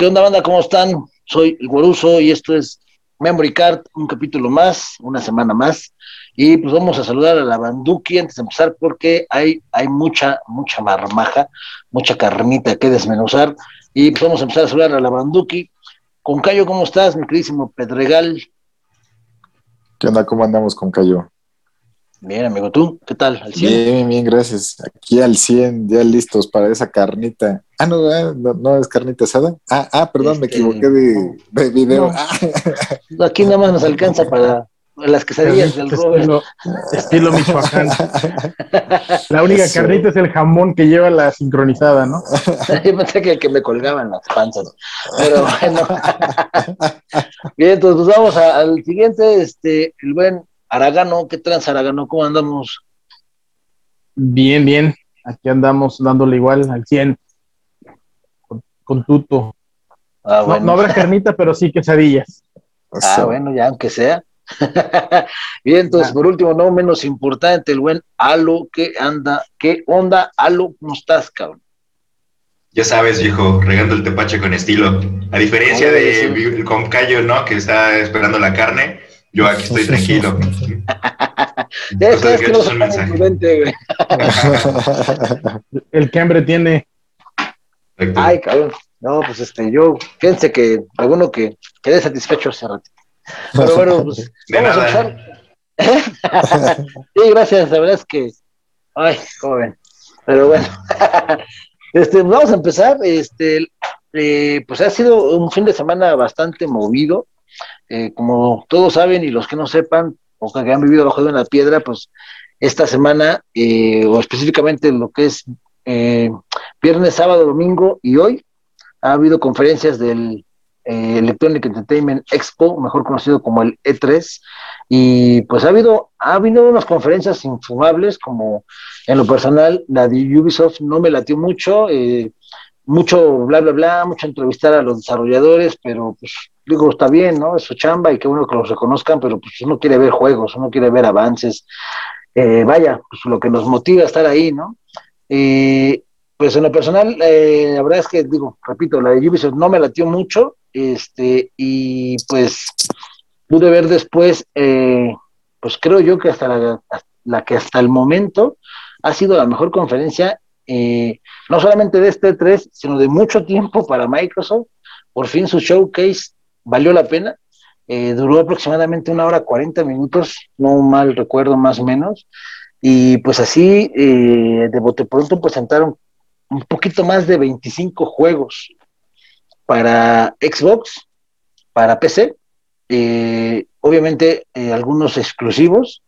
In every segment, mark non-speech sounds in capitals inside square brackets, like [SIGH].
¿Qué onda, banda? ¿Cómo están? Soy el Guaruso y esto es Memory Card, un capítulo más, una semana más. Y pues vamos a saludar a la Banduki antes de empezar porque hay, hay mucha, mucha marmaja, mucha carnita que desmenuzar. Y pues vamos a empezar a saludar a la Banduki. Con Cayo, ¿cómo estás, mi queridísimo Pedregal? ¿Qué onda? ¿Cómo andamos con Cayo? Bien, amigo, ¿tú? ¿Qué tal? ¿Al 100? Bien, bien, gracias. Aquí al 100, ya listos para esa carnita. Ah, no, eh, no, es carnita asada. Ah, ah perdón, me este, equivoqué de, de video. Ah. Aquí nada más nos alcanza para las quesadillas del estilo, estilo Michoacán. [LAUGHS] La única carnita es el jamón que lleva la sincronizada, ¿no? [LAUGHS] Yo pensé que el que me colgaban las panzas. Pero bueno. [LAUGHS] Bien, entonces pues vamos al siguiente, este, el buen Aragano, ¿qué trans Aragano? ¿Cómo andamos? Bien, bien. Aquí andamos dándole igual al 100 con, tuto. Ah, bueno. no, habrá carnita, pero sí quesadillas. Ah, bueno, ya aunque sea. [LAUGHS] bien, entonces, ah. por último, no menos importante, el buen Alo, ¿qué anda? ¿Qué onda, Alo? ¿Cómo estás, cabrón? Ya sabes, viejo, regando el tepache con estilo. A diferencia de con Cayo, ¿no? Que está esperando la carne yo aquí estoy tranquilo. [LAUGHS] es que no mensaje. [LAUGHS] El que hambre tiene. Ay, cabrón. No, pues este, yo, fíjense que alguno que quede satisfecho hace rato. Pero bueno, pues vamos a empezar. [LAUGHS] sí, gracias, la verdad es que, ay, joven. Pero bueno, este, vamos a empezar. Este, eh, pues ha sido un fin de semana bastante movido. Eh, como todos saben y los que no sepan, o que han vivido bajo de una piedra, pues esta semana, eh, o específicamente lo que es eh, viernes, sábado, domingo y hoy, ha habido conferencias del Electronic Entertainment Expo, mejor conocido como el E3, y pues ha habido, ha habido unas conferencias infumables, como en lo personal, la de Ubisoft no me latió mucho, mucho bla, bla, bla, mucho entrevistar a los desarrolladores, pero pues digo, está bien, ¿no? Es su chamba y qué bueno que los reconozcan, pero pues uno quiere ver juegos, uno quiere ver avances. Eh, vaya, pues lo que nos motiva a estar ahí, ¿no? Eh, pues en lo personal, eh, la verdad es que, digo, repito, la de Ubisoft no me latió mucho, este, y pues pude ver después, pues creo yo que hasta la, la, que hasta el momento ha sido la mejor conferencia, no solamente de este 3, e sino de mucho tiempo para Microsoft. Por fin su showcase valió la pena. Eh, duró aproximadamente una hora 40 minutos, no mal recuerdo más o menos. Y pues así, eh, de bote pronto presentaron un poquito más de 25 juegos para Xbox, para PC, eh, obviamente algunos exclusivos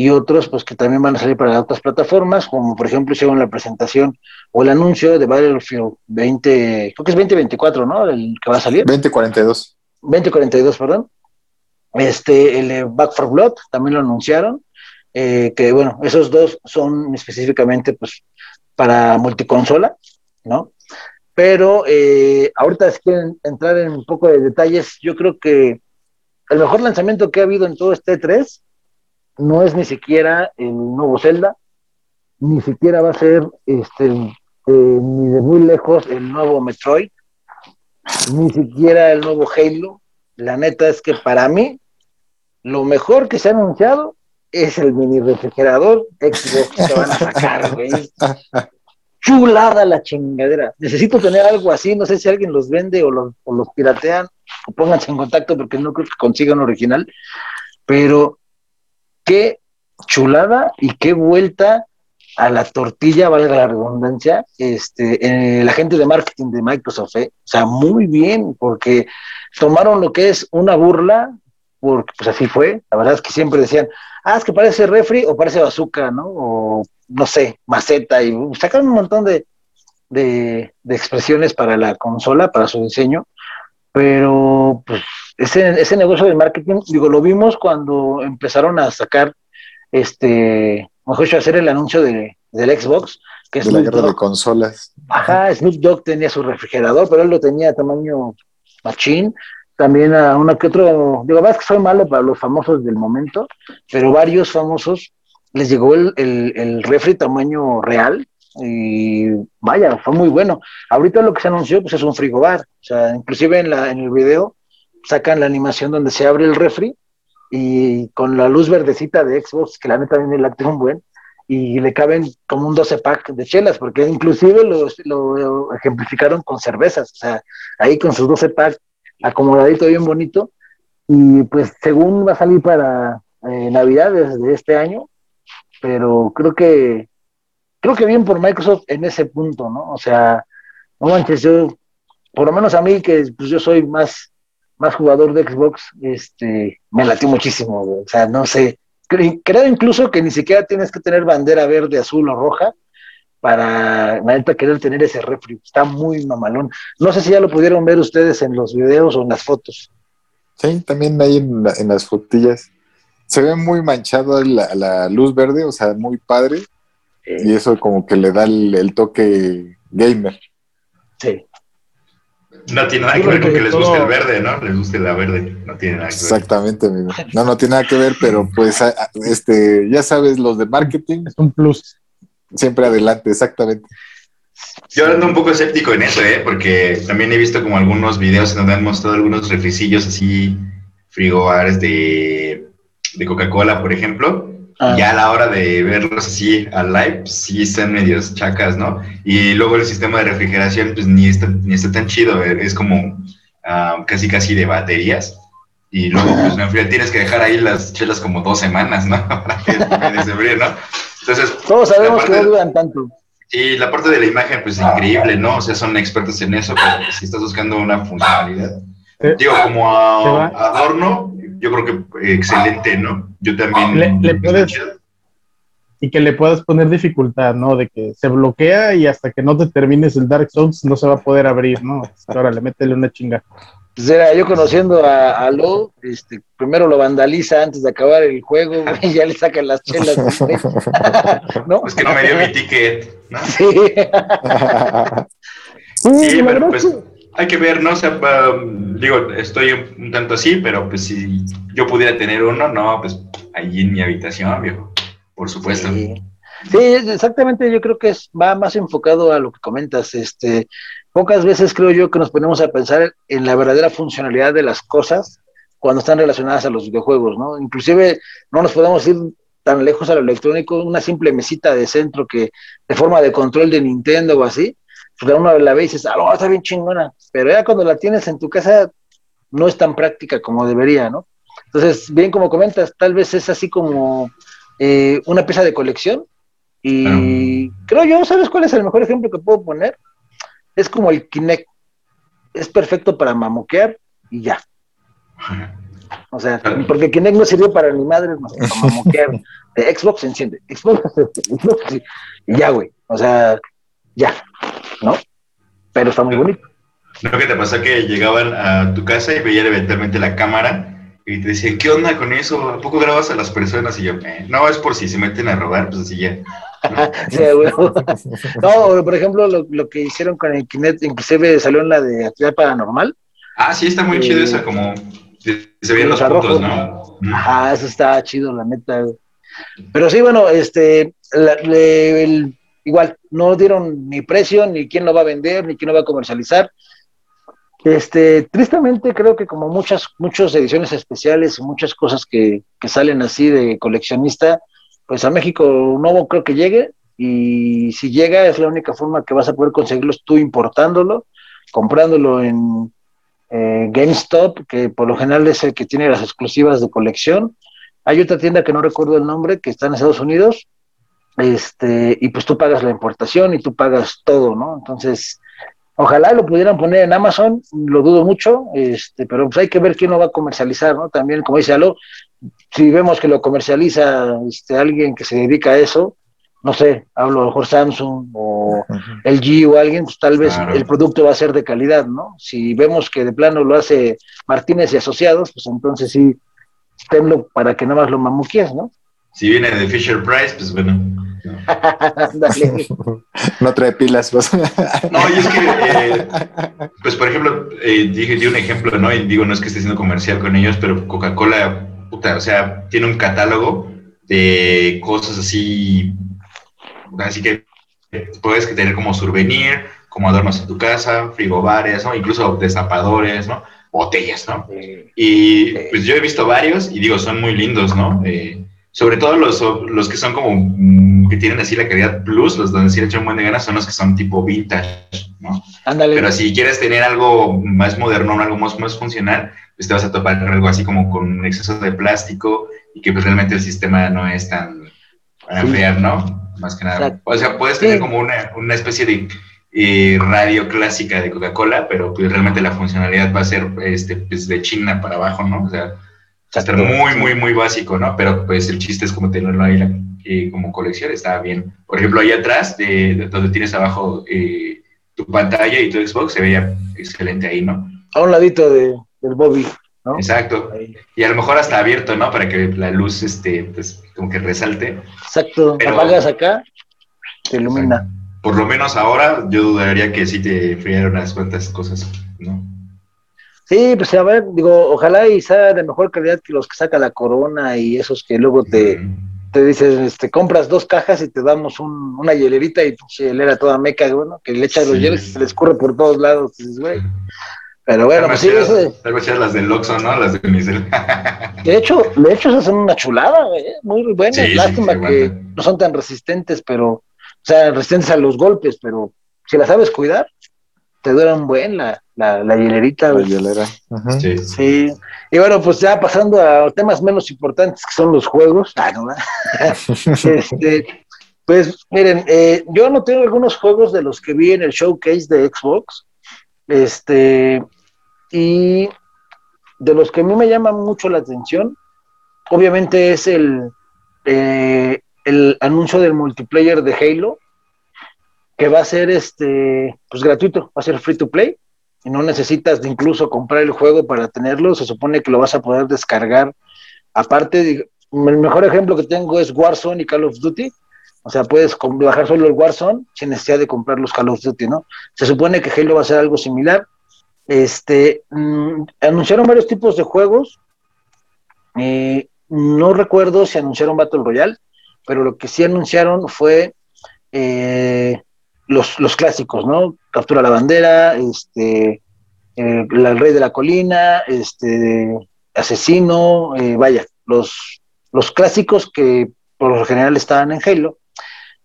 y otros pues que también van a salir para otras plataformas, como por ejemplo hicieron la presentación o el anuncio de Battlefield 20, creo que es 2024, ¿no? El que va a salir. 2042. 2042, perdón. Este, el Back for Blood también lo anunciaron, eh, que bueno, esos dos son específicamente pues para multiconsola, ¿no? Pero eh, ahorita si quieren entrar en un poco de detalles, yo creo que el mejor lanzamiento que ha habido en todo este 3 no es ni siquiera el nuevo Zelda, ni siquiera va a ser este eh, ni de muy lejos el nuevo Metroid, ni siquiera el nuevo Halo. La neta es que para mí, lo mejor que se ha anunciado es el mini refrigerador Xbox que van a sacar, güey. [LAUGHS] Chulada la chingadera. Necesito tener algo así, no sé si alguien los vende o los, o los piratean, o pónganse en contacto porque no creo que consigan original, pero qué chulada y qué vuelta a la tortilla, valga la redundancia, este, la gente de marketing de Microsoft, ¿eh? o sea, muy bien, porque tomaron lo que es una burla, porque pues así fue, la verdad es que siempre decían, ah, es que parece refri o parece bazooka, ¿no? O no sé, maceta, y sacaron un montón de, de, expresiones para la consola, para su diseño, pero pues ese, ese negocio de marketing, digo, lo vimos cuando empezaron a sacar este mejor dicho, hacer el anuncio de, del Xbox. Que es la guerra de consolas. Ajá, Snoop Dogg tenía su refrigerador, pero él lo tenía a tamaño machine. También a uno que otro, digo, más que soy malo para los famosos del momento, pero varios famosos les llegó el, el, refri tamaño real, y vaya, fue muy bueno. Ahorita lo que se anunció pues es un frigobar, o sea, inclusive en, la, en el video sacan la animación donde se abre el refri y con la luz verdecita de Xbox, que la neta viene el un buen, y le caben como un 12 pack de chelas, porque inclusive lo, lo, ejemplificaron con cervezas, o sea, ahí con sus 12 pack acomodadito bien bonito, y pues según va a salir para eh, Navidades de este año, pero creo que creo que bien por Microsoft en ese punto, ¿no? O sea, no manches, yo, por lo menos a mí, que pues yo soy más, más jugador de Xbox, este, me latió muchísimo, o sea, no sé, creo incluso que ni siquiera tienes que tener bandera verde, azul o roja para neta querer tener ese refri. Está muy mamalón. No sé si ya lo pudieron ver ustedes en los videos o en las fotos. Sí, también ahí en, las fotillas. Se ve muy manchado la, la, luz verde, o sea, muy padre. Y eso como que le da el toque gamer. Sí. No tiene nada que ver con que les guste el verde, ¿no? Les guste la verde, no tiene nada que ver. Exactamente, amigo. No, no tiene nada que ver, pero pues, este, ya sabes, los de marketing. Es un plus. Siempre adelante, exactamente. Yo ando un poco escéptico en eso, ¿eh? Porque también he visto como algunos videos en donde han mostrado algunos refrisillos así, frigobares de, de Coca-Cola, por ejemplo, Ah. Ya a la hora de verlos así al live, sí están medios chacas, ¿no? Y luego el sistema de refrigeración, pues ni está, ni está tan chido, eh, es como ah, casi casi de baterías. Y luego, pues en tienes que dejar ahí las chelas como dos semanas, ¿no? [LAUGHS] Para que se ¿no? Entonces. Todos sabemos que no duran tanto. Y la parte de la imagen, pues increíble, ¿no? O sea, son expertos en eso, pero si estás buscando una funcionalidad. Eh, digo, como adorno, yo creo que excelente, ¿no? Yo también. Le, puedes, y que le puedas poner dificultad, ¿no? De que se bloquea y hasta que no te termines el Dark Souls no se va a poder abrir, ¿no? Ahora le métele una chinga. Pues era yo conociendo a, a Lo, este, primero lo vandaliza antes de acabar el juego, y ya le sacan las chelas. [LAUGHS] ¿no? Es que no me dio mi ticket, ¿no? Sí. sí, pero pues hay que ver, ¿no? O sea, digo, estoy un tanto así, pero pues si yo pudiera tener uno, no, pues allí en mi habitación, viejo, por supuesto. Sí. exactamente, yo creo que es, va más enfocado a lo que comentas, este, pocas veces creo yo que nos ponemos a pensar en la verdadera funcionalidad de las cosas cuando están relacionadas a los videojuegos, ¿no? Inclusive no nos podemos ir tan lejos a lo electrónico, una simple mesita de centro que de forma de control de Nintendo o así, pues uno la ve y dices, ah, está bien chingona, pero ya cuando la tienes en tu casa no es tan práctica como debería, ¿no? Entonces, bien como comentas, tal vez es así como eh, una pieza de colección y creo yo, ¿sabes cuál es el mejor ejemplo que puedo poner? Es como el Kinect, es perfecto para mamoquear y ya. O sea, porque Kinect no sirvió para ni madre más que para [LAUGHS] mamoquear. Xbox se enciende, Xbox, [LAUGHS] Xbox y ya, güey. O sea, ya. ¿No? Pero está muy bonito. ¿No que te pasó que llegaban a tu casa y veían eventualmente la cámara y te decían, ¿qué onda con eso? ¿A poco grabas a las personas? Y yo, eh, no, es por si se meten a robar, pues así ya. [LAUGHS] [LAUGHS] no, por ejemplo, lo, que hicieron con el Kinect, inclusive salió en la de actividad paranormal. Ah, sí, está muy chido eh, esa, como se ven los puntos, ¿no? Ajá, eso está chido, la neta. Pero sí, bueno, este, el, igual, no dieron ni precio, ni quién lo va a vender, ni quién lo va a comercializar. Este, tristemente creo que como muchas, muchas ediciones especiales y muchas cosas que, que, salen así de coleccionista, pues a México no creo que llegue y si llega es la única forma que vas a poder conseguirlo tú importándolo, comprándolo en eh, GameStop, que por lo general es el que tiene las exclusivas de colección. Hay otra tienda que no recuerdo el nombre, que está en Estados Unidos, este, y pues tú pagas la importación y tú pagas todo, ¿no? Entonces, ojalá lo pudieran poner en Amazon, lo dudo mucho, este, pero pues hay que ver quién lo va a comercializar, ¿no? También, como dice Alo, si vemos que lo comercializa este, alguien que se dedica a eso, no sé, hablo a lo mejor Samsung o LG o alguien, pues tal vez el producto va a ser de calidad, ¿no? Si vemos que de plano lo hace Martínez y Asociados, pues entonces sí, tenlo para que nada más lo mamuquías, ¿no? Si viene de Fisher Price, pues bueno. [LAUGHS] [LAUGHS] no trae pilas. Pues. no, y es que, eh, pues por ejemplo, eh, dije, di un ejemplo, ¿no? Y digo, no es que esté haciendo comercial con ellos, pero Coca-Cola, puta, o sea, tiene un catálogo de cosas así, así que puedes tener como souvenir, como adornos en tu casa, frigobares, ¿no? Incluso destapadores, ¿no? Botellas, ¿no? Y pues yo he visto varios y digo, son muy lindos, ¿no? Eh, sobre todo los, los que son como, mm, que tienen así la calidad plus, los donde sí le echan buen de ganas, son los que son tipo vintage, ¿no? Ándale. Pero si quieres tener algo más moderno, algo más, más funcional, pues te vas a topar algo así como con un exceso de plástico y que pues realmente el sistema no es tan para enfriar, ¿no? Más que nada. O sea, puedes tener como una, una especie de eh, radio clásica de Coca-Cola, pero pues realmente la funcionalidad va a ser este, pues, de China para abajo, ¿no? O sea, muy, muy, muy básico, ¿no? Pero pues el chiste es como tenerlo ahí eh, como colección, está bien. Por ejemplo, ahí atrás, de, donde tienes abajo eh, tu pantalla y tu Xbox, se veía excelente ahí, ¿no? A un ladito de, del Bobby. ¿no? Exacto. Y a lo mejor hasta abierto, ¿no? Para que la luz, este, pues, como que resalte. Exacto. Pero, apagas acá, te ilumina. Por lo menos ahora, yo dudaría que sí te friaron unas cuantas cosas, ¿no? Sí, pues a ver, digo, ojalá y sea de mejor calidad que los que saca la corona y esos que luego te, te dicen, este, compras dos cajas y te damos un, una hielerita y pues hielera toda meca, bueno, que le echas los hielos y se les corre por todos lados. Dices, güey. Pero bueno, pues sí, vez las del Oxxo, ¿no? Las de Unicel. [LAUGHS] de hecho, de hecho, esas son una chulada, güey. Muy buenas. Lástima que no son tan resistentes, pero, o sea, resistentes a los golpes, pero si las sabes cuidar, te duran buen la, la, la hielerita. La hielera. sí. sí. Y bueno, pues ya pasando a temas menos importantes que son los juegos. Ah, no, [LAUGHS] este, pues miren, eh, yo no tengo algunos juegos de los que vi en el showcase de Xbox. Este, y de los que a mí me llama mucho la atención, obviamente es el, eh, el anuncio del multiplayer de Halo, que va a ser este, pues gratuito, va a ser free to play, y no necesitas incluso comprar el juego para tenerlo, se supone que lo vas a poder descargar. Aparte, el mejor ejemplo que tengo es Warzone y Call of Duty, o sea, puedes bajar solo el Warzone sin necesidad de comprar los Call of Duty, ¿no? Se supone que Halo va a ser algo similar. Este, mm, anunciaron varios tipos de juegos. Eh, no recuerdo si anunciaron Battle Royale, pero lo que sí anunciaron fue eh, los, clásicos, ¿no? Captura la bandera, este, eh, el rey de la colina, este, asesino, eh, vaya, los, los clásicos que por lo general estaban en Halo.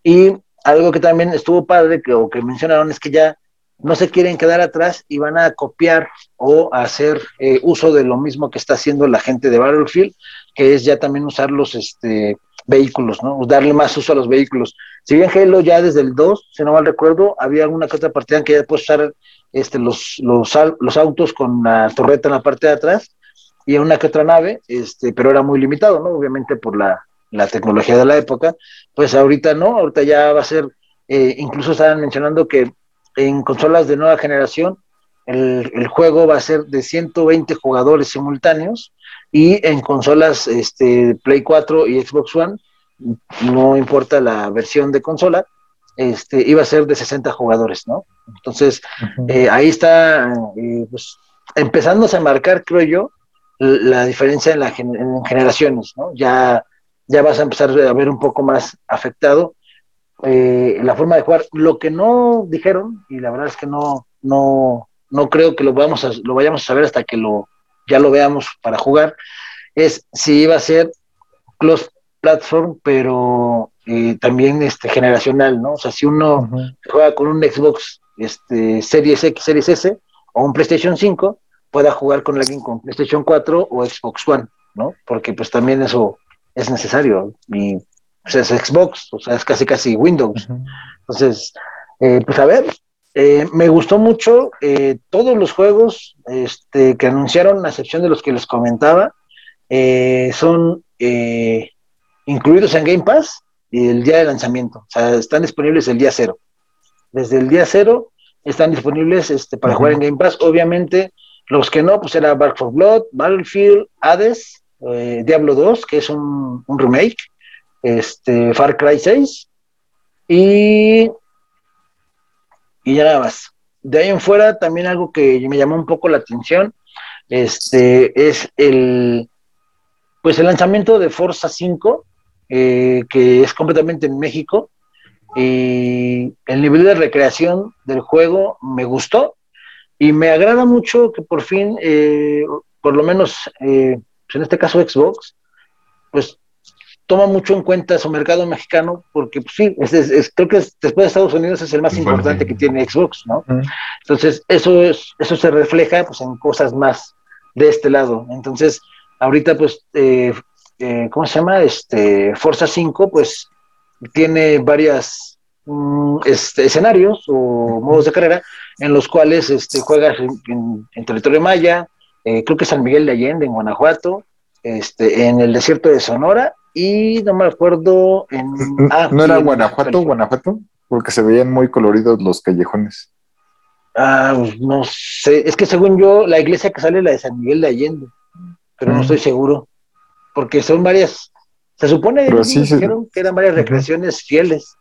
Y algo que también estuvo padre, que, o que mencionaron, es que ya no se quieren quedar atrás y van a copiar o hacer eh, uso de lo mismo que está haciendo la gente de Battlefield, que es ya también usar los este, vehículos, ¿no? Darle más uso a los vehículos. Si bien Halo ya desde el 2, si no mal recuerdo, había alguna que otra partida en que ya puede usar este, los, los, los, autos con la torreta en la parte de atrás y una que otra nave, este, pero era muy limitado, ¿no? Obviamente por la, la tecnología de la época, pues ahorita no, ahorita ya va a ser, eh, incluso estaban mencionando que en consolas de nueva generación el, el, juego va a ser de 120 jugadores simultáneos y en consolas este, Play 4 y Xbox One, no importa la versión de consola, este, iba a ser de 60 jugadores, ¿no? Entonces, eh, ahí está eh, pues, empezándose a marcar, creo yo, la diferencia en, la, en generaciones, ¿no? Ya, ya vas a empezar a ver un poco más afectado eh, la forma de jugar. Lo que no dijeron, y la verdad es que no, no, no creo que lo, vamos a, lo vayamos a saber hasta que lo, ya lo veamos para jugar, es si iba a ser close platform, pero eh, también este, generacional, ¿no? O sea, si uno juega con un Xbox este, Series X, Series S o un PlayStation 5, pueda jugar con alguien con PlayStation 4 o Xbox One, ¿no? Porque pues también eso es necesario. Y pues, es Xbox, o sea, es casi casi Windows. Entonces, eh, pues a ver, eh, me gustó mucho eh, todos los juegos este, que anunciaron, a excepción de los que les comentaba, eh, son incluidos en Game Pass y el día de lanzamiento. O sea, están disponibles el día cero. Desde el día cero están disponibles este, para jugar en Game Pass. Obviamente, los que no, pues era Back for Blood, Battlefield, Hades, Diablo 2, que es un, un remake, este, Far Cry 6 y y ya nada más. De ahí en fuera, también algo que me llamó un poco la atención, este, es el, pues el lanzamiento de Forza 5, eh, que es completamente en México, y el nivel de recreación del juego me gustó y me agrada mucho que por fin, eh, por lo menos eh, en este caso Xbox, pues toma mucho en cuenta su mercado mexicano, porque pues, sí, es, creo que después de Estados Unidos es el más importante que tiene Xbox, ¿no? Entonces, eso, es, eso se refleja pues, en cosas más de este lado. Entonces, ahorita, pues, eh, eh, ¿cómo se llama? Este, Forza 5, pues, tiene varias mm, este, escenarios o modos de carrera en los cuales este, juegas en, territorio maya, eh, creo que San Miguel de Allende, en Guanajuato, este, en el desierto de Sonora y no me acuerdo en... Ah, ¿No era Guanajuato, Guanajuato? Porque se veían muy coloridos los callejones. Ah, pues, no sé, es que según yo, la iglesia que sale es la de San Miguel de Allende, pero no mm. estoy seguro, porque son varias, se supone que eran varias recreaciones fieles.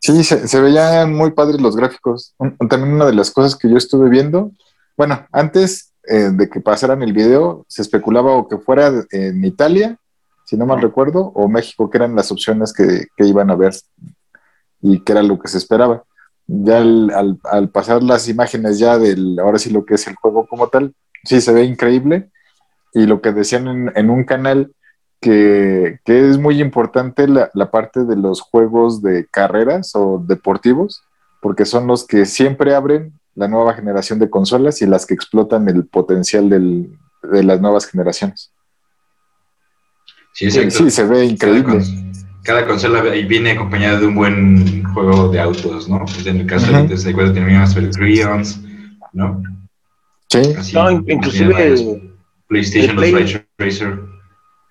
Sí, se, veían muy padres los gráficos. también una de las cosas que yo estuve viendo, bueno, antes eh, de que pasaran el video, se especulaba o que fuera en Italia si no mal recuerdo, o México, que eran las opciones que, iban a ver y que era lo que se esperaba. Ya al, pasar las imágenes ya del, ahora sí lo que es el juego como tal, sí se ve increíble. Y lo que decían en, un canal, que, es muy importante la, la, parte de los juegos de carreras o deportivos, porque son los que siempre abren la nueva generación de consolas y las que explotan el potencial de las nuevas generaciones. Sí, sí, se ve increíble. Cada, consola viene acompañada de un buen juego de autos, ¿no? En el caso de Nintendo 64 teníamos el Creons, ¿no? Sí. no, inclusive PlayStation, los Racer.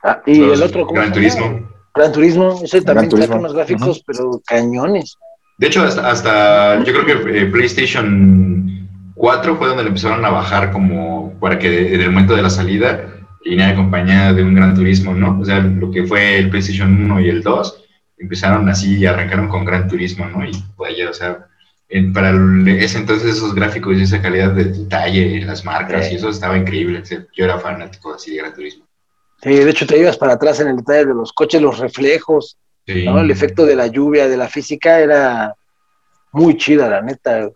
Ah, y el otro, ¿cómo Gran Turismo. Gran Turismo, ese también trae unos gráficos, pero cañones. De hecho, hasta, hasta yo creo que eh, PlayStation 4 fue donde le empezaron a bajar como para que en el momento de la salida y acompañada de un gran turismo, ¿no? O sea, lo que fue el PlayStation 1 y el 2 empezaron así y arrancaron con gran turismo, ¿no? Y vaya, o sea, para ese entonces esos gráficos y esa calidad de detalle, las marcas y eso estaba increíble. yo era fanático así de gran turismo. Sí, de hecho te ibas para atrás en el detalle de los coches, los reflejos, ¿no? El efecto de la lluvia, de la física era muy chida, la neta.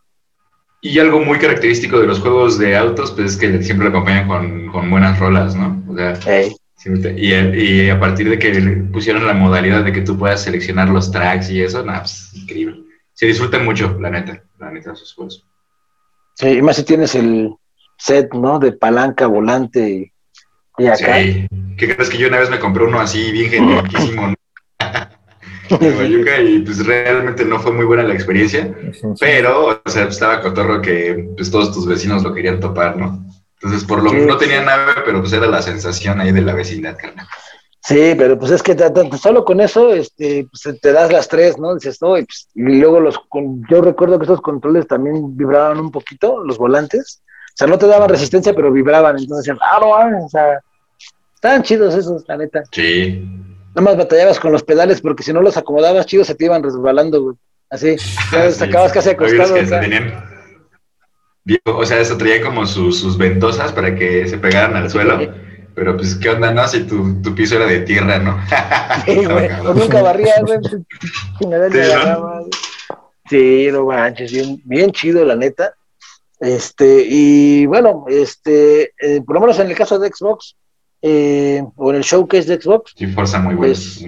Y algo muy característico de los juegos de autos, pues es que siempre lo acompañan con, buenas rolas, ¿no? O sea, y, a partir de que pusieron la modalidad de que tú puedas seleccionar los tracks y eso, nada, pues increíble. Se disfruta mucho, la neta, la neta, esos juegos. Sí, y más si tienes el set, ¿no? De palanca, volante y, acá. Sí. ¿Qué crees que yo una vez me compré uno así bien genialísimo, [CLEARS THROAT] [LAUGHS] y pues realmente no fue muy buena la experiencia, pero, o sea, estaba cotorro que pues todos tus vecinos lo querían topar, ¿no? Entonces, por lo menos no tenía nave, pero pues era la sensación ahí de la vecindad, carnal. Sí, pero pues es que solo con eso este, pues, te das las tres, ¿no? Dices, no, y, pues, y luego los, yo recuerdo que estos controles también vibraban un poquito, los volantes. O sea, no te daban resistencia, pero vibraban. Entonces ah, no, o sea, estaban chidos esos, la neta. Sí. Nada más batallabas con los pedales porque si no los acomodabas chidos se te iban resbalando, güey. Así, ya acabas casi acostado. o sea, eso traía como sus, ventosas para que se pegaran al suelo. Pero pues, ¿qué onda, no? Si tu, tu piso era de tierra, ¿no? Sí, [LAUGHS] güey. O nunca barría, güey. Sí, [LAUGHS] sí, no manches, bien, bien chido, la neta. Este, y bueno, este, eh, por lo menos en el caso de Xbox, eh, o en el showcase de Xbox. Sí, Forza muy bueno. Pues,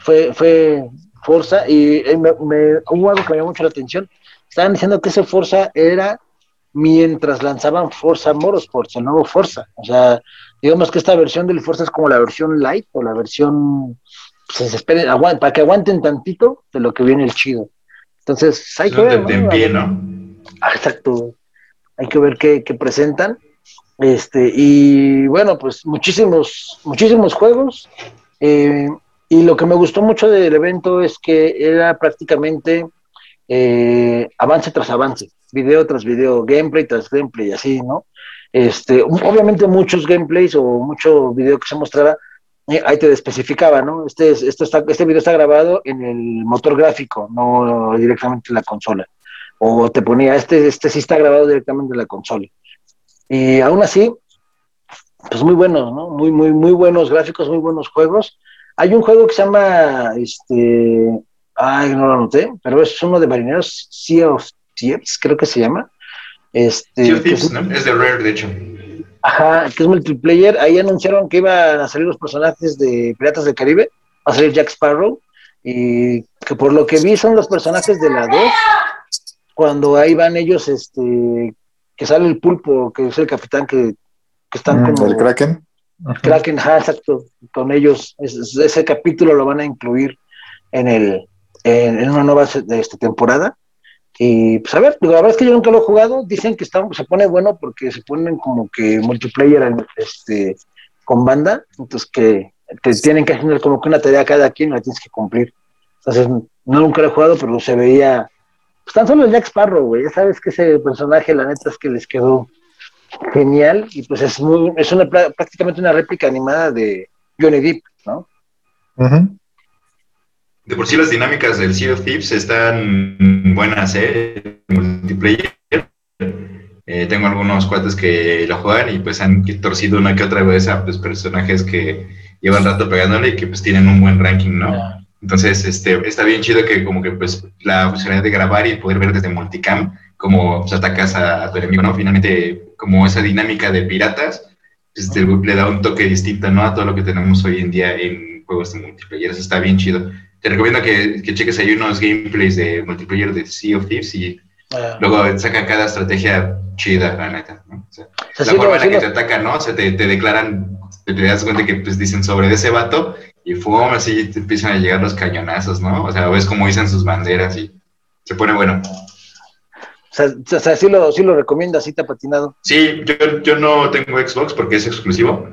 fue, fue Forza y eh, me, hubo algo que me llamó mucho la atención. Estaban diciendo que ese Forza era mientras lanzaban Forza Motorsports, el nuevo Forza. O sea, digamos que esta versión del Forza es como la versión light o la versión pues, se esperen, para que aguanten tantito de lo que viene el chido. Entonces, hay que ver. ¿no? Ah, exacto. Hay que ver qué, qué presentan. Este, y bueno, pues muchísimos, muchísimos juegos. Eh, y lo que me gustó mucho del evento es que era prácticamente eh, avance tras avance, video tras video, gameplay tras gameplay, así, ¿no? Este, obviamente muchos gameplays o mucho video que se mostraba, eh, ahí te especificaba, ¿no? Este, esto está, este video está grabado en el motor gráfico, no directamente en la consola. O te ponía, este, este sí está grabado directamente en la consola. Y aún así, pues muy buenos, ¿no? Muy, muy, muy buenos gráficos, muy buenos juegos. Hay un juego que se llama, este, ay, no lo anoté, pero es uno de marineros, Sea of Thieves, creo que se llama. Este, sea of Thieves, ¿no? Es de Rare, de hecho. Ajá, que es multiplayer. Ahí anunciaron que iban a salir los personajes de Piratas del Caribe, va a salir Jack Sparrow, y que por lo que vi son los personajes de la 2, cuando ahí van ellos, este, que sale el pulpo, que es el capitán que, que están mm, como... El Kraken. Kraken, exacto, con ellos. ese capítulo lo van a incluir en, el, en, una nueva de esta temporada. Y pues a ver, la verdad es que yo nunca lo he jugado. Dicen que está, se pone bueno porque se ponen como que multiplayer este, con banda. Entonces que te tienen que hacer como que una tarea cada quien la tienes que cumplir. Entonces, no nunca lo he jugado, pero se veía. Pues tan solo el Jack Sparrow, güey. Ya sabes que ese personaje, la neta, es que les quedó genial. Y pues es muy, es una prácticamente una réplica animada de Johnny Depp, ¿no? De por sí las dinámicas del Sea of Thieves están buenas, ¿eh? Multiplayer. Eh, tengo algunos cuates que lo juegan y pues han torcido una que otra vez a pues, personajes que llevan rato pegándole y que pues tienen un buen ranking, ¿no? Entonces, este, está bien chido que como que pues la funcionalidad de grabar y poder ver desde multicam cómo pues, atacas a, tu enemigo, ¿no? Finalmente, como esa dinámica de piratas, este, le da un toque distinto, ¿no? A todo lo que tenemos hoy en día en juegos de multiplayer. Eso está bien chido. Te recomiendo que, que cheques ahí unos gameplays de multiplayer de Sea of Thieves y ah. luego sacan cada estrategia chida, la neta, ¿no? O sea, la forma en la que te atacan, ¿no? O sea, te, te declaran te das cuenta que pues dicen sobre ese vato y fue así te empiezan a llegar los cañonazos, ¿no? O sea, ves cómo dicen sus banderas y se pone bueno. O sea, o sea sí, lo, sí lo recomiendas, sí te ha patinado. Sí, yo, yo no tengo Xbox porque es exclusivo,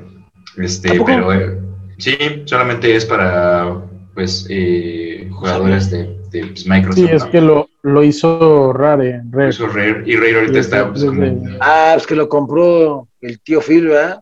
este, pero eh, sí, solamente es para pues eh, jugadores de, de pues, Microsoft. Sí, es que lo, lo hizo Rare. Rare. Hizo Rare y Rare ahorita está pues, como... Ah, es que lo compró el tío Phil, ¿verdad?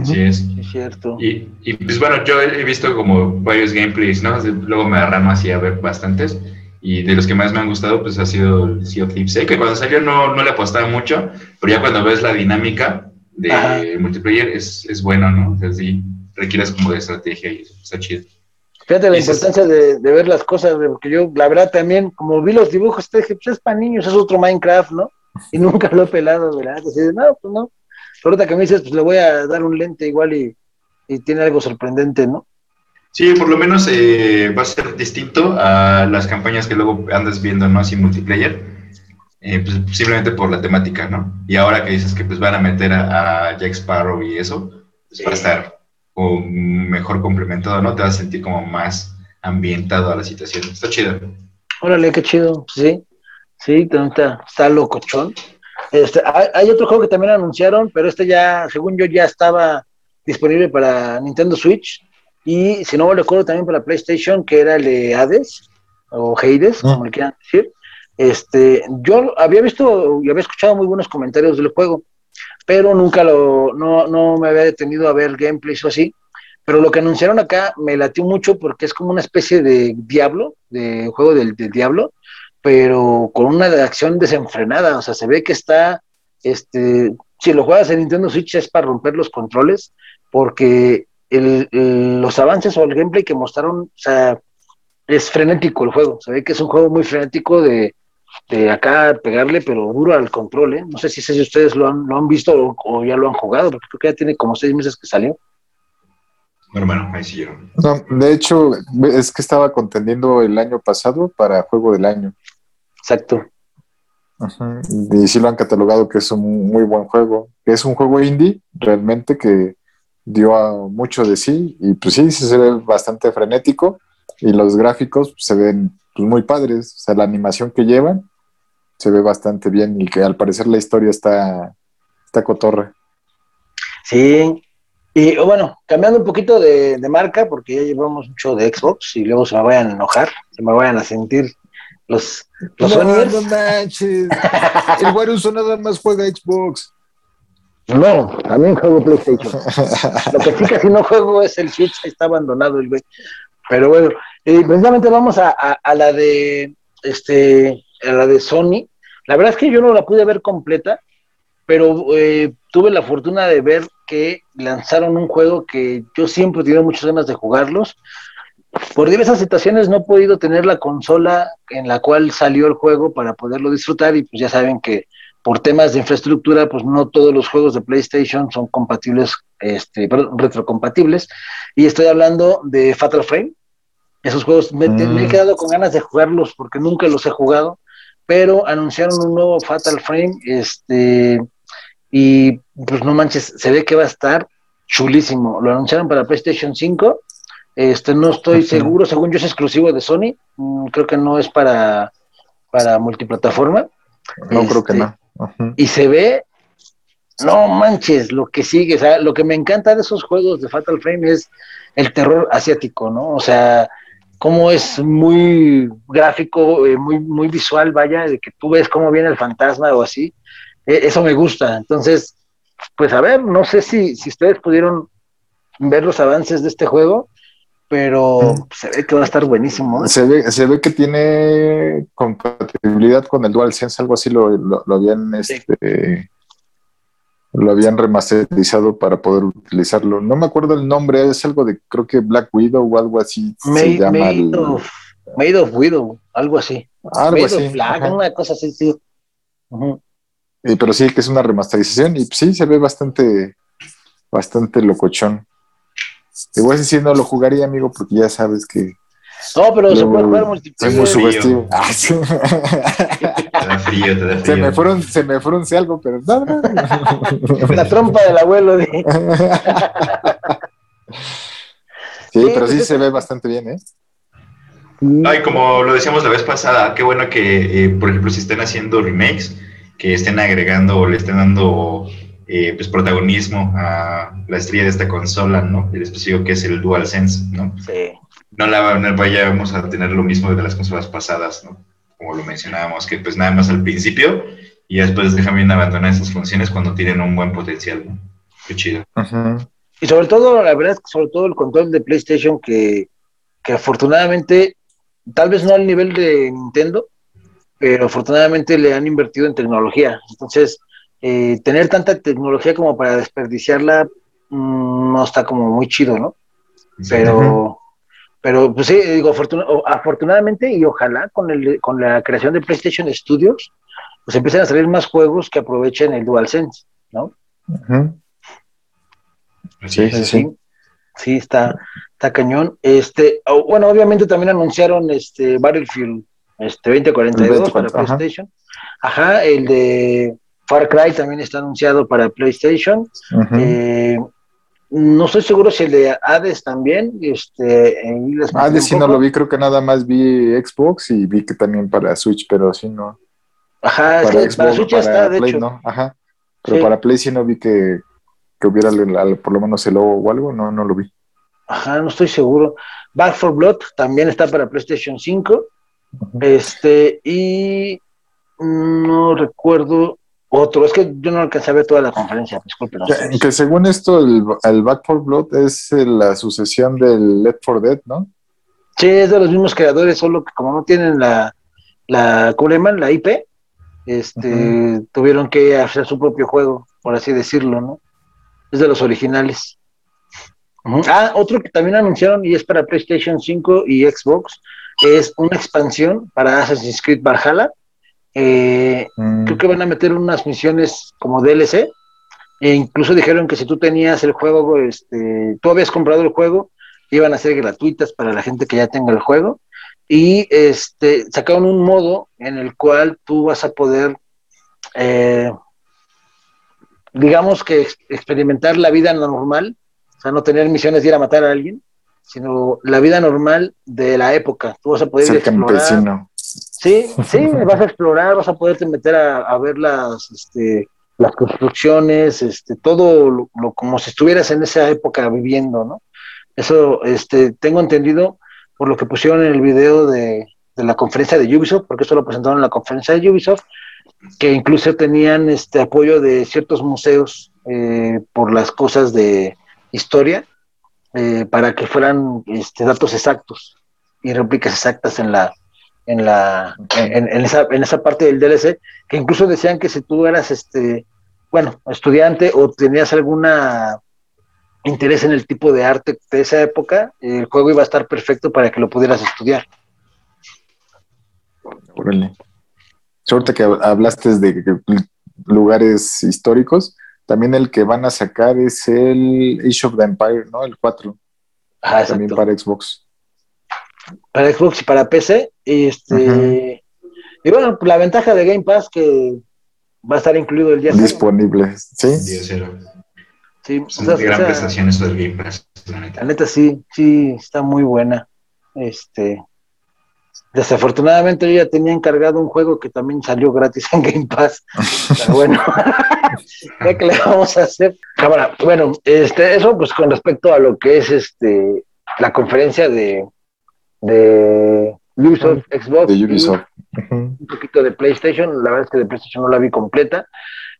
Así es. es cierto. Y, y, pues bueno, yo he visto como varios gameplays, ¿no? Luego me agarramos así a ver bastantes. Y de los que más me han gustado, pues ha sido el Sea of Thieves. Sé que cuando salió no, no le apostaba mucho, pero ya cuando ves la dinámica de multiplayer es, es bueno, ¿no? O sea, sí, requieres como de estrategia y está chido. Fíjate la importancia de, de, ver las cosas, porque yo, la verdad, también, como vi los dibujos, te dije, pues es para niños, es otro Minecraft, ¿no? Y nunca lo he pelado, ¿verdad? Entonces, no, pues no. Ahorita que me dices, pues le voy a dar un lente igual y, y tiene algo sorprendente, ¿no? Sí, por lo menos eh, va a ser distinto a las campañas que luego andas viendo, ¿no? Así multiplayer, eh, pues simplemente por la temática, ¿no? Y ahora que dices que pues van a meter a, Jack Sparrow y eso, pues va a estar un mejor complementado, ¿no? Te vas a sentir como más ambientado a la situación. Está chido. Órale, qué chido, sí. Sí, está, está locochón. Este, hay, hay otro juego que también anunciaron, pero este ya, según yo, ya estaba disponible para Nintendo Switch y si no me recuerdo también para PlayStation, que era el de Hades, o Hades, ah. como le quieran decir. Este, yo había visto y había escuchado muy buenos comentarios del juego, pero nunca lo, no, no me había detenido a ver gameplays o así. Pero lo que anunciaron acá me latió mucho porque es como una especie de Diablo, de juego del, del Diablo, pero con una acción desenfrenada. O sea, se ve que está, este, si lo juegas en Nintendo Switch es para romper los controles, porque los avances o el gameplay que mostraron, o sea, es frenético el juego. Se ve que es un juego muy frenético de, acá pegarle, pero duro al control. ¿eh? No sé si, si ustedes lo han, lo han visto o, ya lo han jugado, porque creo que ya tiene como seis meses que salió. Hermano, ahí sí no, de hecho, es que estaba contendiendo el año pasado para juego del año. Exacto. Y sí lo han catalogado que es un muy buen juego, es un juego indie realmente que dio mucho de sí. Y pues sí, se ve bastante frenético. Y los gráficos se ven pues, muy padres, o sea, la animación que llevan se ve bastante bien y que al parecer la historia está, está cotorra. Sí, y bueno, cambiando un poquito de, marca, porque ya llevamos mucho de Xbox y luego se me vayan a enojar, se me vayan a sentir los, los no, no manches. El Waruso nada más juega Xbox. No, también juego PlayStation. Lo que sí casi no juego es el Switch, está abandonado el güey. Pero bueno, eh, precisamente vamos a, a, la de este, a la de Sony. La verdad es que yo no la pude ver completa, pero eh, tuve la fortuna de ver que lanzaron un juego que yo siempre he tenido muchas ganas de jugarlos. Por diversas situaciones no he podido tener la consola en la cual salió el juego para poderlo disfrutar y pues ya saben que por temas de infraestructura pues no todos los juegos de PlayStation son compatibles, este, retrocompatibles y estoy hablando de Fatal Frame. Esos juegos me, he mm. quedado con ganas de jugarlos porque nunca los he jugado, pero anunciaron un nuevo Fatal Frame, este, y pues no manches, se ve que va a estar chulísimo. Lo anunciaron para PlayStation 5 este, no estoy seguro, según yo es exclusivo de Sony, mm, creo que no es para, para multiplataforma. No creo que no. Este, y se ve, no manches, lo que sigue, o sea, lo que me encanta de esos juegos de Fatal Frame es el terror asiático, ¿no? O sea, cómo es muy gráfico, eh, muy, muy visual, vaya, de que tú ves cómo viene el fantasma o así. E, eso me gusta. Entonces, pues a ver, no sé si, si ustedes pudieron ver los avances de este juego pero se ve que va a estar buenísimo. ¿eh? Se, ve, se ve que tiene compatibilidad con el DualSense, algo así lo, lo, habían este lo habían remasterizado para poder utilizarlo. No me acuerdo el nombre, es algo de creo que Black Widow o algo así. Made, se llama of, Made of Widow, algo así. Algo así. una cosa así, sí. pero sí que es una remasterización y sí se ve bastante, bastante locochón. Igual si no lo jugaría, amigo, porque ya sabes que. No, pero se puede jugar multiplayer. muy sugestivo. Ah, te da frío, te da frío. Se me fueron, se me fueron algo, pero nada. [LAUGHS] La trompa del abuelo. De... sí, pero sí se ve bastante bien, ¿eh? Ay, como lo decíamos la vez pasada, qué bueno que, eh, por ejemplo, si estén haciendo remakes, que estén agregando o le estén dando eh, pues protagonismo a la estrella de esta consola, ¿no? El específico que es el DualSense, ¿no? Sí. No, la, no vayamos a tener lo mismo de las consolas pasadas, ¿no? Como lo mencionábamos, que pues nada más al principio y después dejan bien abandonar esas funciones cuando tienen un buen potencial, ¿no? Qué chido. Y sobre todo, la verdad es que sobre todo el control de PlayStation que, que afortunadamente, tal vez no al nivel de Nintendo, pero afortunadamente le han invertido en tecnología. Entonces, eh, tener tanta tecnología como para desperdiciarla mm, no está como muy chido, ¿no? Pero, pero pues sí, digo, afortunadamente y ojalá con, el, con la creación de PlayStation Studios, pues empiecen a salir más juegos que aprovechen el DualSense, ¿no? sí, sí, sí, sí. está, está cañón. Este, bueno, obviamente también anunciaron este Battlefield este 2042 para PlayStation. Ajá, el de Far Cry también está anunciado para PlayStation. Eh, no estoy seguro si el de Hades también. Este, Hades sí no lo vi, creo que nada más vi Xbox y vi que también para Switch, pero sí no. Ajá, para, para Switch está, de hecho. No, ajá. Pero para Play sí no vi que, hubiera por lo menos el logo o algo, no, no lo vi. Ajá, no estoy seguro. Back for Blood también está para PlayStation 5. Este, y no recuerdo otro, es que yo no alcancé a ver toda la conferencia, disculpe. que, según esto, el, Back for Blood es eh, la sucesión del Left for Dead, ¿no? Sí, es de los mismos creadores, solo que como no tienen la, la la IP, este, tuvieron que hacer su propio juego, por así decirlo, ¿no? Es de los originales. Ah, otro que también anunciaron y es para PlayStation 5 y Xbox, es una expansión para Assassin's Creed Valhalla eh, mm. Creo que van a meter unas misiones como DLC. E incluso dijeron que si tú tenías el juego, este, tú habías comprado el juego, iban a ser gratuitas para la gente que ya tenga el juego. Y este, sacaron un modo en el cual tú vas a poder, eh, digamos que experimentar la vida normal, o sea, no tener misiones de ir a matar a alguien, sino la vida normal de la época. Tú vas a poder explorar. Sí, [LAUGHS] sí, vas a explorar, vas a poderte meter a, ver las, este, las construcciones, este, todo lo, como si estuvieras en esa época viviendo, ¿no? Eso, este, tengo entendido por lo que pusieron en el video de, la conferencia de Ubisoft, porque eso lo presentaron en la conferencia de Ubisoft, que incluso tenían este apoyo de ciertos museos eh, por las cosas de historia, eh, para que fueran este, datos exactos y réplicas exactas en la, en la en, esa, en esa parte del DLC, que incluso decían que si tú eras este, bueno, estudiante o tenías alguna interés en el tipo de arte de esa época, el juego iba a estar perfecto para que lo pudieras estudiar. Órale. Suerte que hablaste de lugares históricos. También el que van a sacar es el Age of the Empire, ¿no? El 4. Ah, También para Xbox. Para Xbox y para PC. Este, Y bueno, la ventaja de Game Pass que va a estar incluido el día Disponible, sí. Día cero. Sí, Son o gran prestación eso del Game Pass, la neta. La neta sí, sí, está muy buena. Este, Desafortunadamente yo ya tenía encargado un juego que también salió gratis en Game Pass. Pero bueno, [LAUGHS] [LAUGHS] ¿qué le vamos a hacer? Cámara, bueno, este, eso pues con respecto a lo que es este la conferencia de, de Ubisoft Xbox. De Ubisoft. Un poquito de PlayStation, la verdad es que de PlayStation no la vi completa.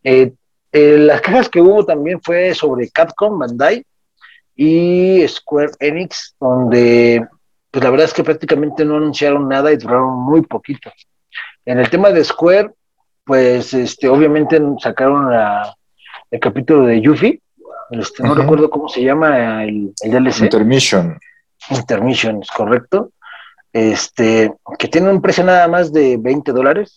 Eh, eh, las quejas que hubo también fue sobre Capcom, Bandai y Square Enix, donde pues la verdad es que prácticamente no anunciaron nada y duraron muy poquito. En el tema de Square, pues este, obviamente sacaron el capítulo de Yuffie, este, no recuerdo cómo se llama el, el, DLC. Intermission. Intermission, es correcto. Este, que tiene un precio nada más de 20 dólares.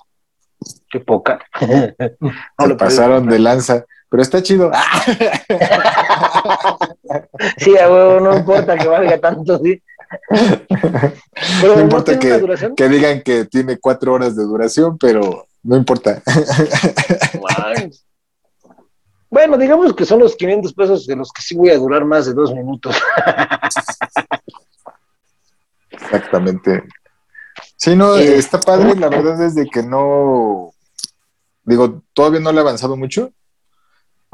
Qué poca. [LAUGHS] no se pasaron de lanza, pero está chido. [LAUGHS] sí, no importa que valga tanto, sí no importa que, que, digan que tiene cuatro horas de duración, pero no importa. Bueno, digamos que son los 500 pesos de los que sí voy a durar más de dos minutos. Exactamente. Sí, no, eh, está padre, la verdad es de que no, digo, todavía no le ha avanzado mucho,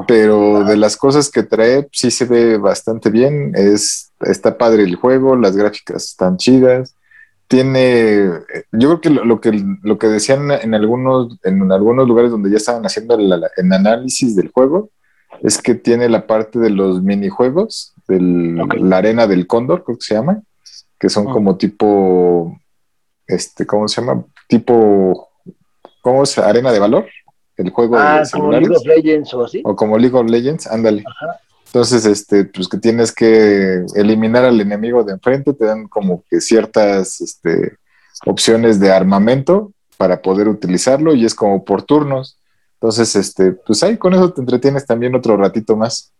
pero de las cosas que trae sí se ve bastante bien, es, está padre el juego, las gráficas están chidas, tiene, yo creo que lo, que lo que decían en algunos, en algunos lugares donde ya estaban haciendo el, análisis del juego, es que tiene la parte de los minijuegos, del, la arena del cóndor, creo que se llama, que son como tipo, este, ¿cómo se llama? Tipo, ¿cómo es? Arena de valor el juego ah, de como League of Legends o así. O como League of Legends, ándale. Entonces, este, pues que tienes que eliminar al enemigo de enfrente, te dan como que ciertas este, opciones de armamento para poder utilizarlo y es como por turnos. Entonces, este, pues ahí con eso te entretienes también otro ratito más.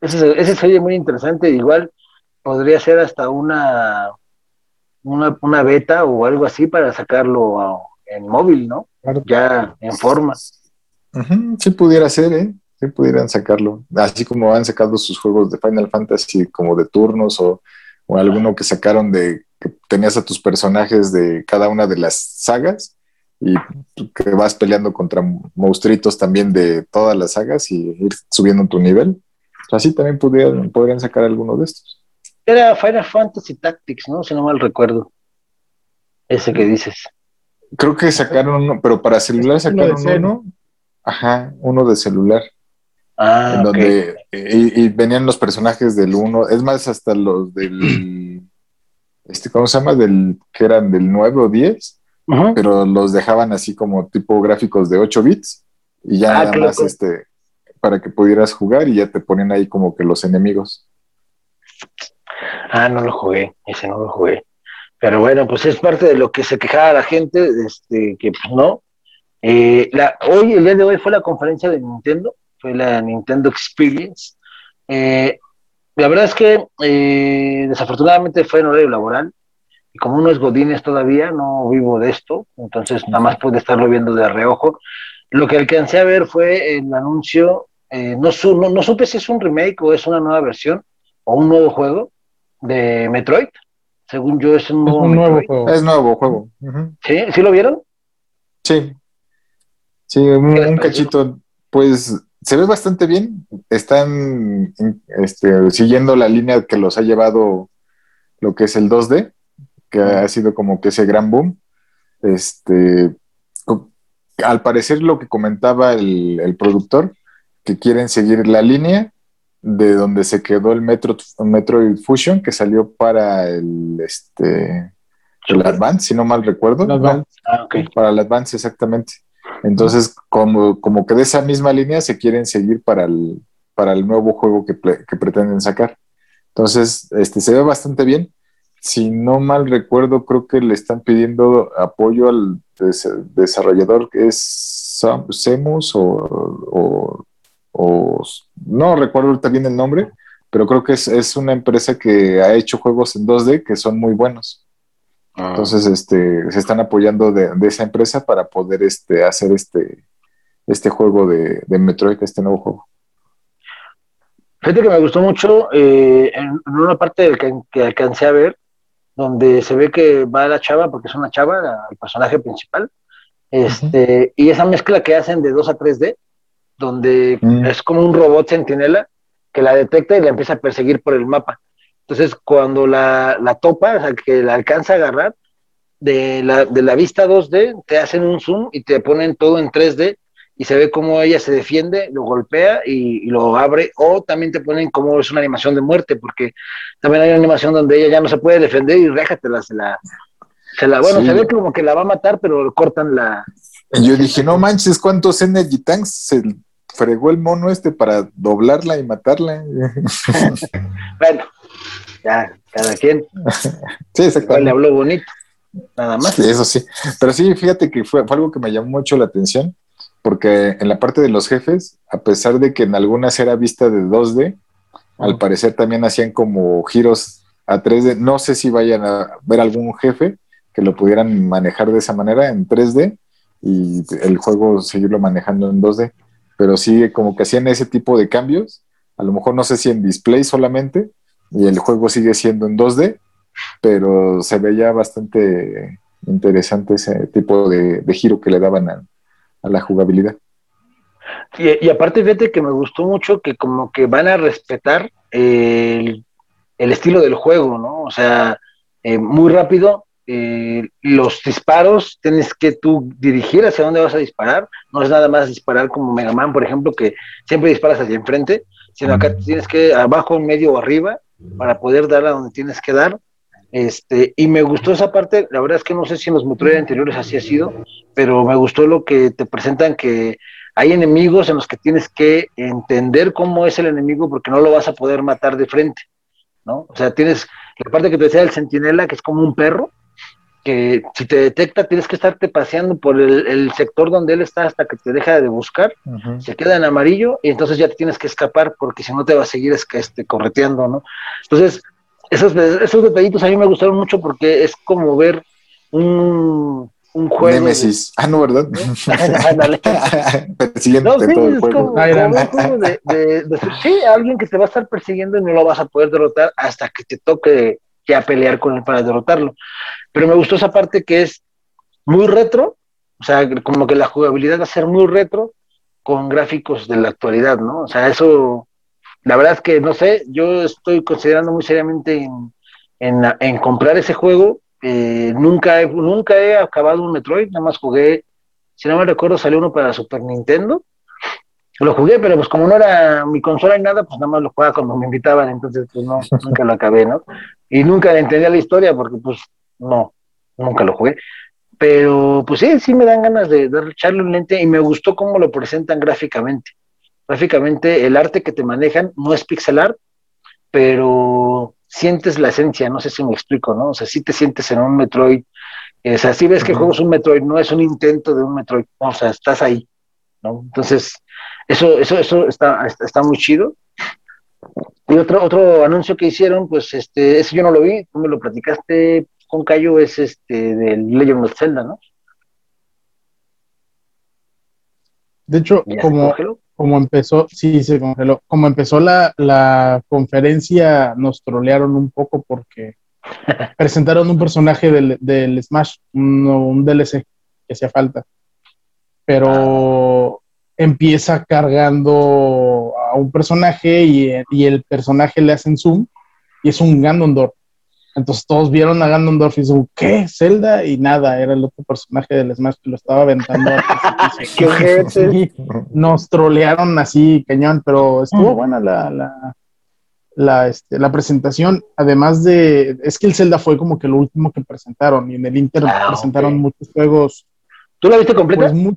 Ese, ese sería muy interesante, igual podría ser hasta una, una, una beta o algo así para sacarlo en móvil, ¿no? ya en forma. sí pudiera ser, ¿eh? Sí pudieran sacarlo. Así como han sacado sus juegos de Final Fantasy como de turnos o, alguno que sacaron de que tenías a tus personajes de cada una de las sagas y que vas peleando contra monstruitos también de todas las sagas y ir subiendo tu nivel. Así también pudieran, podrían sacar alguno de estos. Era Final Fantasy Tactics, ¿no? Si no mal recuerdo. Ese que dices. Creo que sacaron uno, pero para celular sacaron uno. Ajá, uno de celular. Ah, en donde y, venían los personajes del uno, es más, hasta los del [CLEARS THROAT] este, ¿cómo se llama? Del que eran del 9 o 10, pero los dejaban así como tipo gráficos de 8 bits y ya ah, nada más este para que pudieras jugar y ya te ponen ahí como que los enemigos. Ah, no lo jugué, ese no lo jugué. Pero bueno, pues es parte de lo que se quejaba la gente, este, que pues no. Eh, la, hoy, el día de hoy fue la conferencia de Nintendo, fue la Nintendo Experience. Eh, la verdad es que eh, desafortunadamente fue en horario laboral y como uno es Godínez todavía, no vivo de esto, entonces nada más pude estarlo viendo de reojo. Lo que alcancé a ver fue el anuncio, no, no, no supe si es un remake o es una nueva versión o un nuevo juego de Metroid. Según yo, es un, nuevo, juego. Es nuevo juego. ¿Sí? ¿Sí lo vieron? Sí. Sí, un, cachito, pues se ve bastante bien. Están este, siguiendo la línea que los ha llevado lo que es el 2D, que ha sido como que ese gran boom. Este, al parecer lo que comentaba el, el productor, que quieren seguir la línea de donde se quedó el Metro, Metroid Fusion, que salió para el, este, el Advance, si no mal recuerdo. Ah, para el Advance, exactamente. Entonces, como, como que de esa misma línea se quieren seguir para el, para el nuevo juego que, pretenden sacar. Entonces, este, se ve bastante bien. Si no mal recuerdo, creo que le están pidiendo apoyo al desarrollador que es Semus o, no recuerdo ahorita bien el nombre, pero creo que es, una empresa que ha hecho juegos en 2D que son muy buenos. Ah. Entonces, este, se están apoyando de, esa empresa para poder este, hacer este, este juego de, de Metroid, este nuevo juego. Fíjate que me gustó mucho eh, en, una parte del que, alcancé a ver, donde se ve que va la chava, porque es una chava, el personaje principal, este, y esa mezcla que hacen de 2 a 3D, donde mm. es como un robot sentinela que la detecta y la empieza a perseguir por el mapa. Entonces, cuando la, la topa, o sea, que la alcanza a agarrar, de la, de la vista 2D, te hacen un zoom y te ponen todo en 3D y se ve cómo ella se defiende, lo golpea y, lo abre, o también te ponen como es una animación de muerte, porque también hay una animación donde ella ya no se puede defender y réjatela, se la, se la, bueno, se ve como que la va a matar, pero cortan la... Yo dije, no manches, ¿cuántos Energy Tanks se fregó el mono este para doblarla y matarla? [LAUGHS] bueno, ya, cada quien. [LAUGHS] Sí, exactamente. Le habló bonito, nada más. Sí, eso sí. Pero sí, fíjate que fue, fue algo que me llamó mucho la atención porque en la parte de los jefes, a pesar de que en algunas era vista de 2D, al parecer también hacían como giros a 3D. No sé si vayan a ver algún jefe que lo pudieran manejar de esa manera en 3D y el juego seguirlo manejando en 2D, pero sí como que hacían ese tipo de cambios, a lo mejor no sé si en display solamente y el juego sigue siendo en 2D, pero se veía bastante interesante ese tipo de, giro que le daban a, a la jugabilidad. Y, aparte, fíjate que me gustó mucho que como que van a respetar el, estilo del juego, ¿no? O sea, eh, muy rápido, eh, los disparos tienes que tú dirigir hacia dónde vas a disparar, no es nada más disparar como Mega Man, por ejemplo, que siempre disparas hacia enfrente, sino acá tienes que abajo, en medio o arriba para poder dar a donde tienes que dar. Este, y me gustó esa parte, la verdad es que no sé si en los Metroid anteriores así ha sido, pero me gustó lo que te presentan que hay enemigos en los que tienes que entender cómo es el enemigo porque no lo vas a poder matar de frente, ¿no? O sea, tienes la parte que te decía del centinela, que es como un perro, que si te detecta tienes que estarte paseando por el, sector donde él está hasta que te deja de buscar, se queda en amarillo y entonces ya te tienes que escapar porque si no te va a seguir este, correteando, ¿no? Entonces, esos, esos detallitos a mí me gustaron mucho porque es como ver un, un juego. Nemesis. Ah, no, ¿verdad? [LAUGHS] [LAUGHS] persiguiendo no, sí, todo el juego. Como, como de, de, de, sí, alguien que te va a estar persiguiendo y no lo vas a poder derrotar hasta que te toque ya pelear con él para derrotarlo. Pero me gustó esa parte que es muy retro, o sea, como que la jugabilidad va a ser muy retro con gráficos de la actualidad, ¿no? O sea, eso la verdad es que no sé, yo estoy considerando muy seriamente en, comprar ese juego. Eh, nunca, he, nunca he acabado un Metroid, nada más jugué, si no me recuerdo, salió uno para Super Nintendo. Lo jugué, pero pues como no era mi consola y nada, pues nada más lo jugaba cuando me invitaban, entonces pues no, [LAUGHS] nunca lo acabé, ¿no? Y nunca entendía la historia porque pues no, nunca lo jugué. Pero pues sí, sí me dan ganas de, de echarle un lente y me gustó cómo lo presentan gráficamente gráficamente el arte que te manejan no es pixel art, pero sientes la esencia, no sé si me explico, ¿no? O sea, si te sientes en un Metroid, o sea, si ves que el juego es un Metroid, no es un intento de un Metroid, o sea, estás ahí, ¿no? Entonces, eso, eso, eso está, está, muy chido. Y otro, otro anuncio que hicieron, pues este, ese yo no lo vi, tú me lo platicaste con Cayo, es este del Legend of Zelda, ¿no? De hecho, como, como empezó, sí, se congeló. Como empezó la, la conferencia, nos trolearon un poco porque [LAUGHS] presentaron un personaje del, del Smash, un, un, DLC que hacía falta. Pero empieza cargando a un personaje y, y, el personaje le hacen zoom y es un Ganondorf. Entonces todos vieron a Ganondorf y dicen, ¿qué? ¿Zelda? Y nada, era el otro personaje del Smash que lo estaba aventando. [LAUGHS] ¡Qué Nos trolearon así, cañón, pero estuvo buena la, la, la, este, la, presentación. Además de, es que el Zelda fue como que lo último que presentaron y en el Inter ah, presentaron muchos juegos. ¿Tú la viste completa? Pues,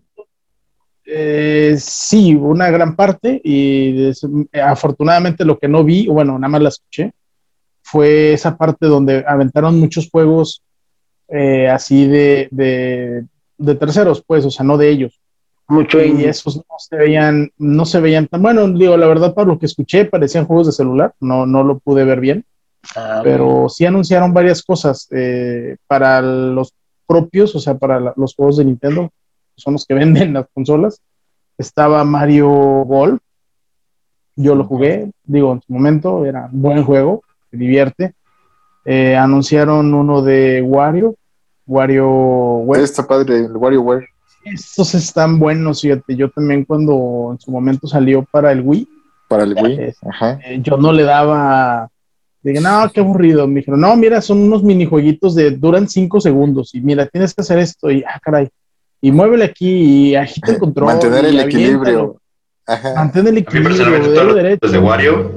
Eh, sí, una gran parte y afortunadamente lo que no vi, bueno, nada más la escuché, fue esa parte donde aventaron muchos juegos eh, así de, de, terceros, pues, o sea, no de ellos. Mucho y esos no se veían, no se veían tan bueno, digo, la verdad, para lo que escuché, parecían juegos de celular, no, no lo pude ver bien, ah, pero sí anunciaron varias cosas eh, para los propios, o sea, para los juegos de Nintendo, son los que [LAUGHS] venden las consolas. Estaba Mario Golf, yo lo jugué, digo, en su momento era un buen juego, se divierte. Eh, anunciaron uno de Wario, WarioWare. Está padre, el WarioWare. Estos están buenos, fíjate. Yo también cuando en su momento salió para el Wii. Para el Wii, eh, Ajá. Eh, yo no le daba. Dije, no, qué aburrido. Me dijeron, no, mira, son unos minijueguitos de duran cinco segundos. Y mira, tienes que hacer esto. Y, ah, caray. Y muévele aquí y agita el control. Mantener el equilibrio. Ajá. Mantener el equilibrio. de Wario,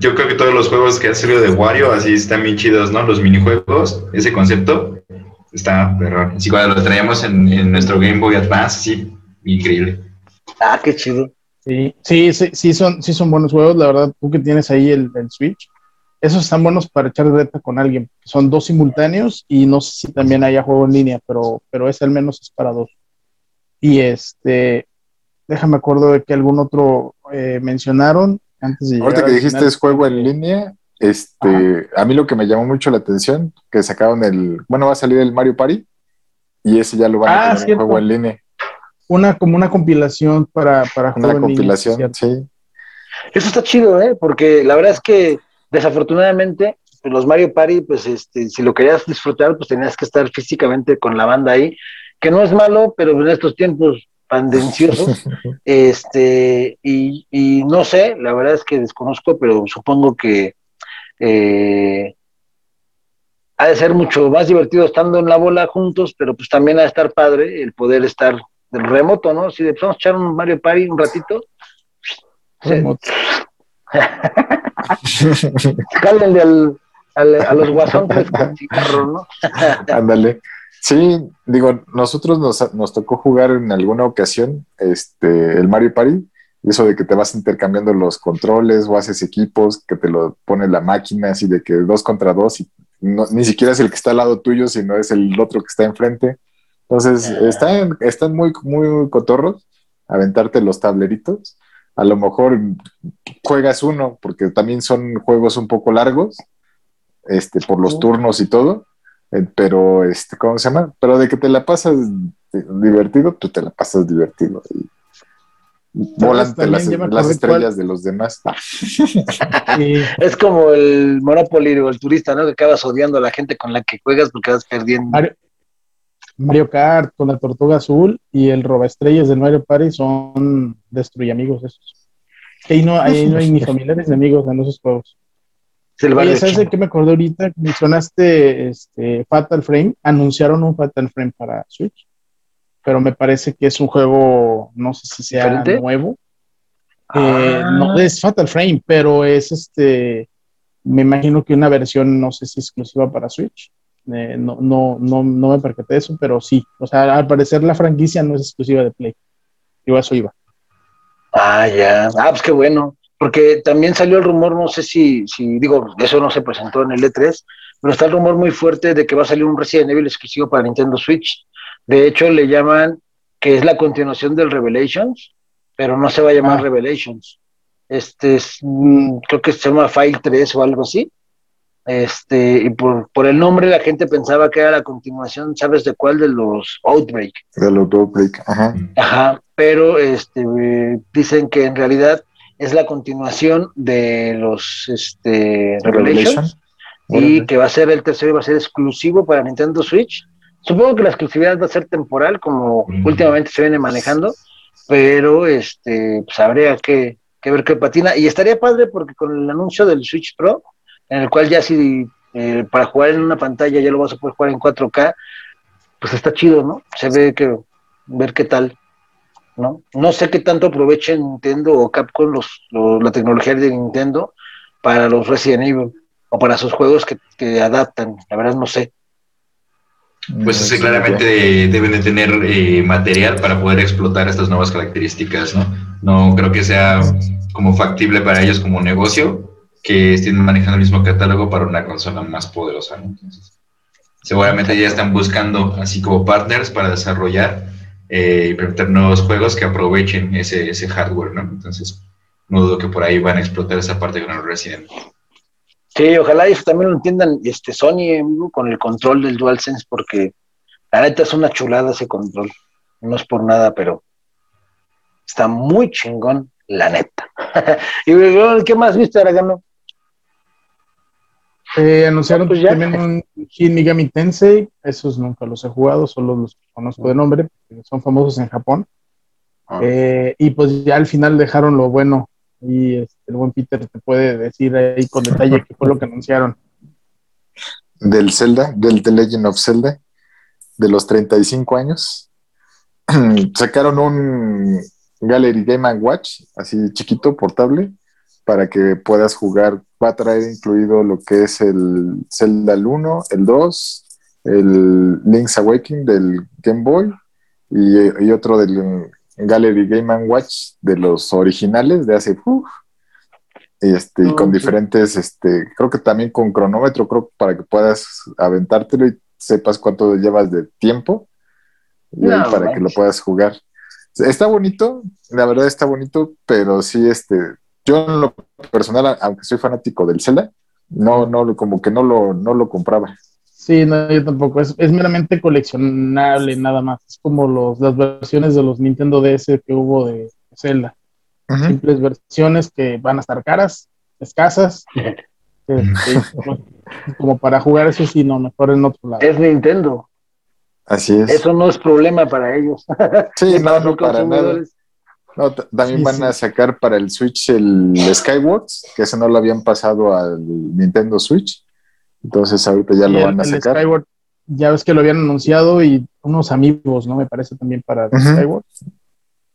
yo creo que todos los juegos que han salido de Wario así están bien chidos, ¿no? Los minijuegos, ese concepto está pero Así cuando lo traíamos en, nuestro Game Boy Advance, sí, increíble. Ah, qué chido. Sí, sí, sí, son, sí son buenos juegos, la verdad, tú que tienes ahí el, Switch, esos están buenos para echar reta con alguien. Son dos simultáneos y no sé si también haya juego en línea, pero, pero ese al menos es para dos. Y este, déjame acuerdo de que algún otro eh, mencionaron antes de Ahorita que dijiste es juego en línea, este, a mí lo que me llamó mucho la atención, que sacaron el, bueno, va a salir el Mario Party y ese ya lo van a tener ah, juego en línea. Una, como una compilación para, para Una compilación, sí. Eso está chido, ¿eh? Porque la verdad es que desafortunadamente pues, los Mario Party, pues este, si lo querías disfrutar, pues tenías que estar físicamente con la banda ahí, que no es malo, pero en estos tiempos pandenciosos, [LAUGHS] este, y, y no sé, la verdad es que desconozco, pero supongo que eh, ha de ser mucho más divertido estando en la bola juntos, pero pues también ha de estar padre el poder estar del remoto, ¿no? Si de vamos a echar un Mario Party un ratito. Remoto. [LAUGHS] Cálenle al, a los guasones con cigarro, ¿no? [LAUGHS] Ándale. Sí, digo, nosotros nos, nos, tocó jugar en alguna ocasión este, el Mario Party eso de que te vas intercambiando los controles o haces equipos, que te lo pone la máquina, así de que dos contra dos y ni siquiera es el que está al lado tuyo, sino es el otro que está enfrente. Entonces, ah. están, están muy, muy cotorros aventarte los tableritos. A lo mejor juegas uno, porque también son juegos un poco largos, este, por los turnos y todo, eh, pero, este, ¿cómo se llama? Pero de que te la pasas divertido, tú te la pasas divertido. Y volante las, las estrellas de los demás. [LAUGHS] [LAUGHS] Es como el Monopoly o el turista, ¿no? Que acabas odiando a la gente con la que juegas porque vas perdiendo. Mario, Kart con la Tortuga Azul y el Roba Estrellas del Mario Party son destruye amigos esos. Ahí no, ahí no hay ni familiares ni amigos en esos juegos. Oye, ¿sabes de qué me acordé ahorita? Mencionaste este, Fatal Frame. Anunciaron un Fatal Frame para Switch pero me parece que es un juego, no sé si sea nuevo. Eh, no ah. es Fatal Frame, pero es este, me imagino que una versión, no sé si exclusiva para Switch. Eh, no, no, no, no me percaté de eso, pero sí. O sea, al parecer la franquicia no es exclusiva de Play. Yo eso iba. Ah, ya. Ah, pues qué bueno. Porque también salió el rumor, no sé si, si, digo, eso no se presentó en el E3, pero está el rumor muy fuerte de que va a salir un Resident Evil exclusivo para Nintendo Switch. De hecho, le llaman que es la continuación del Revelations, pero no se va a llamar ah. Revelations. Este es, mm, creo que se llama File 3 o algo así. Este, y por, por, el nombre la gente pensaba que era la continuación, ¿sabes de cuál? De los Outbreak. De los Outbreak, ajá. Ajá, pero este, dicen que en realidad es la continuación de los este, Revelations y que va a ser el tercero y va a ser exclusivo para Nintendo Switch Supongo que la exclusividad va a ser temporal, como últimamente se viene manejando, pero este, pues habría que, ver qué patina. Y estaría padre porque con el anuncio del Switch Pro, en el cual ya si eh, para jugar en una pantalla ya lo vas a poder jugar en 4K, pues está chido, ¿no? Se ve que ver qué tal, ¿no? No sé qué tanto aprovechen Nintendo o Capcom los, la tecnología de Nintendo para los Resident Evil o para sus juegos que, que adaptan, la verdad no sé. Pues sí, claramente deben de tener eh, material para poder explotar estas nuevas características, ¿no? No creo que sea como factible para ellos como negocio que estén manejando el mismo catálogo para una consola más poderosa, ¿no? seguramente ya están buscando así como partners para desarrollar eh, y presentar nuevos juegos que aprovechen ese, ese hardware, ¿no? Entonces, no dudo que por ahí van a explotar esa parte con el Resident. Sí, ojalá eso también lo entiendan este Sony con el control del DualSense, porque la neta es una chulada ese control. No es por nada, pero está muy chingón, la neta. [LAUGHS] y ¿qué más viste, Aragano? Eh, anunciaron pues también un Shin Megami Tensei, esos nunca los he jugado, solo los conozco de nombre, son famosos en Japón. Ah. Eh, y pues ya al final dejaron lo bueno, y este, el buen Peter te puede decir ahí con detalle qué fue lo que anunciaron. Del Zelda, del The Legend of Zelda, de los 35 años. [CLEARS THROAT] Sacaron un Gallery Game Watch, así chiquito, portable, para que puedas jugar. Va a traer incluido lo que es el Zelda el 1, el 2, el Link's Awakening del Game Boy y otro del Gallery Game Watch de los originales de hace este, y con diferentes, este, creo que también con cronómetro, creo para que puedas aventártelo y sepas cuánto llevas de tiempo y para que lo puedas jugar. Está bonito, la verdad está bonito, pero sí, este, yo en lo personal, aunque soy fanático del Zelda, no, no, como que no lo, no lo compraba. Sí, no, yo tampoco. Es, meramente coleccionable, nada más. Es como los, las versiones de los Nintendo DS que hubo de Zelda. Simples versiones que van a estar caras, escasas. [LAUGHS] Este, como para jugar eso, sí, no, mejor en otro lado. Es Nintendo. Así es. Eso no es problema para ellos. Sí, [LAUGHS] no, no para nada. No, también van a sacar para el Switch el Skywars, que ese no lo habían pasado al Nintendo Switch. Entonces ahorita ya lo van a sacar. Skyward, ya ves que lo habían anunciado y unos amigos, ¿no? Me parece también para Skyward.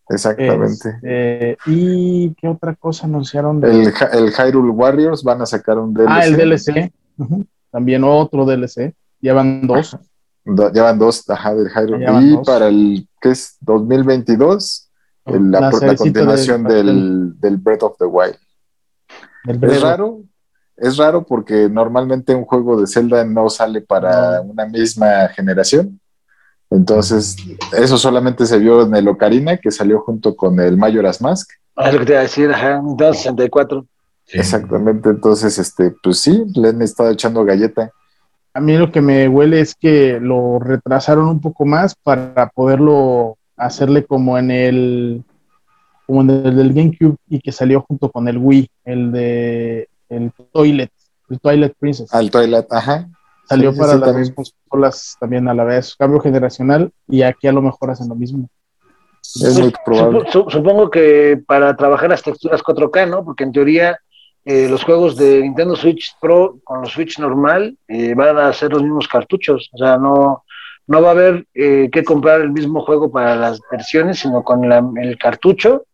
Exactamente. Este, ¿Y qué otra cosa anunciaron? El, el, Hyrule Warriors van a sacar un DLC. Ah, el DLC. También otro DLC. Llevan dos. llevan dos, ajá, del Hyrule. y para el que es 2022, la, la, continuación del, del, Breath of the Wild. Es raro, es raro porque normalmente un juego de Zelda no sale para una misma generación. Entonces, eso solamente se vio en el Ocarina, que salió junto con el Majora's Mask. Ah, es lo que te iba a decir, ajá, 64. Exactamente, entonces, este, pues sí, le han estado echando galleta. A mí lo que me huele es que lo retrasaron un poco más para poderlo hacerle como en el como en el del GameCube y que salió junto con el Wii, el de el Toilet, el Twilight Princess. Al Toilet, ajá. Salió para las también. consolas también a la vez, cambio generacional, y aquí a lo mejor hacen lo mismo. Es muy probable. Supongo que para trabajar las texturas 4K, ¿no? Porque en teoría eh, los juegos de Nintendo Switch Pro con los Switch normal eh, van a ser los mismos cartuchos. O sea, no, no va a haber eh, que comprar el mismo juego para las versiones, sino con el cartucho.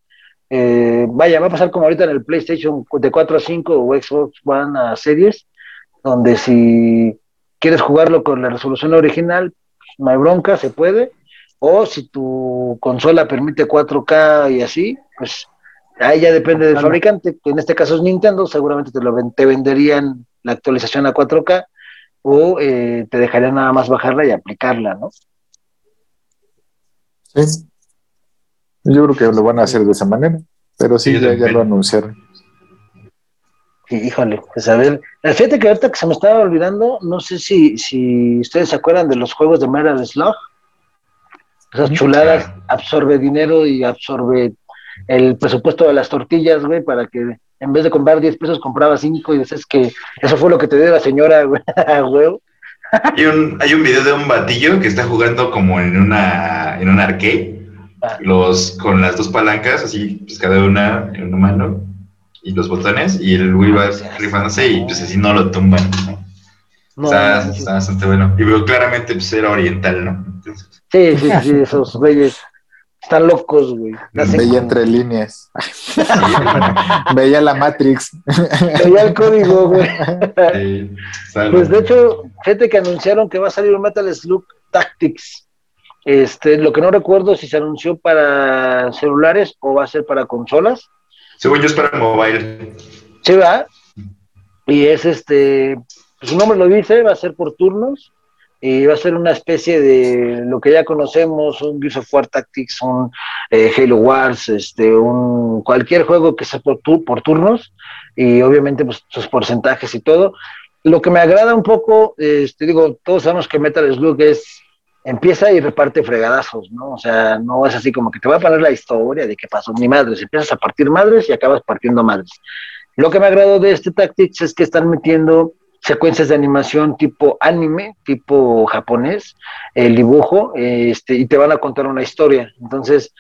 Eh, vaya, va a pasar como ahorita en el PlayStation de 4 a 5 o Xbox One a series, donde si quieres jugarlo con la resolución original, no hay bronca, se puede. O si tu consola permite 4K y así, pues ahí ya depende del fabricante, que en este caso es Nintendo, seguramente te, lo, te venderían la actualización a 4K o eh, te dejarían nada más bajarla y aplicarla, ¿no? Sí, yo creo que lo van a hacer de esa manera, pero sí, ya, lo anunciaron. híjole, pues a ver, fíjate que ahorita que se me estaba olvidando, no sé si, si ustedes se acuerdan de los juegos de Metal Slug. Esas chuladas absorbe dinero y absorbe el presupuesto de las tortillas, güey, para que en vez de comprar 10 pesos compraba 5 y dices que eso fue lo que te dio la señora, [LAUGHS] güey, Hay un, hay un video de un batillo que está jugando como en una, en un arcade los con las dos palancas, así, pues cada una en una mano, y los botones, y el Wii va rifándose y pues así no lo tumban. está, bastante bueno. Y veo claramente pues era oriental, ¿no? sí, sí, sí, esos güeyes están locos, güey. Veía entre líneas. [LAUGHS] Veía la Matrix. Veía el código, güey. pues de hecho, gente que anunciaron que va a salir un Metal Slug Tactics. Este, lo que no recuerdo si se anunció para celulares o va a ser para consolas. Según yo es para mobile. Sí, va. Y es este, pues su nombre lo dice, va a ser por turnos y va a ser una especie de lo que ya conocemos, un Gears of War Tactics, un eh, Halo Wars, este, un cualquier juego que sea por, por turnos y obviamente pues sus porcentajes y todo. Lo que me agrada un poco, este, digo, todos sabemos que Metal Slug es empieza y reparte fregadazos, ¿no? O sea, no es así como que te va a poner la historia de qué pasó, ni madres, empiezas a partir madres y acabas partiendo madres. Lo que me agradó de este Tactics es que están metiendo secuencias de animación tipo anime, tipo japonés, el dibujo, este, y te van a contar una historia. Entonces,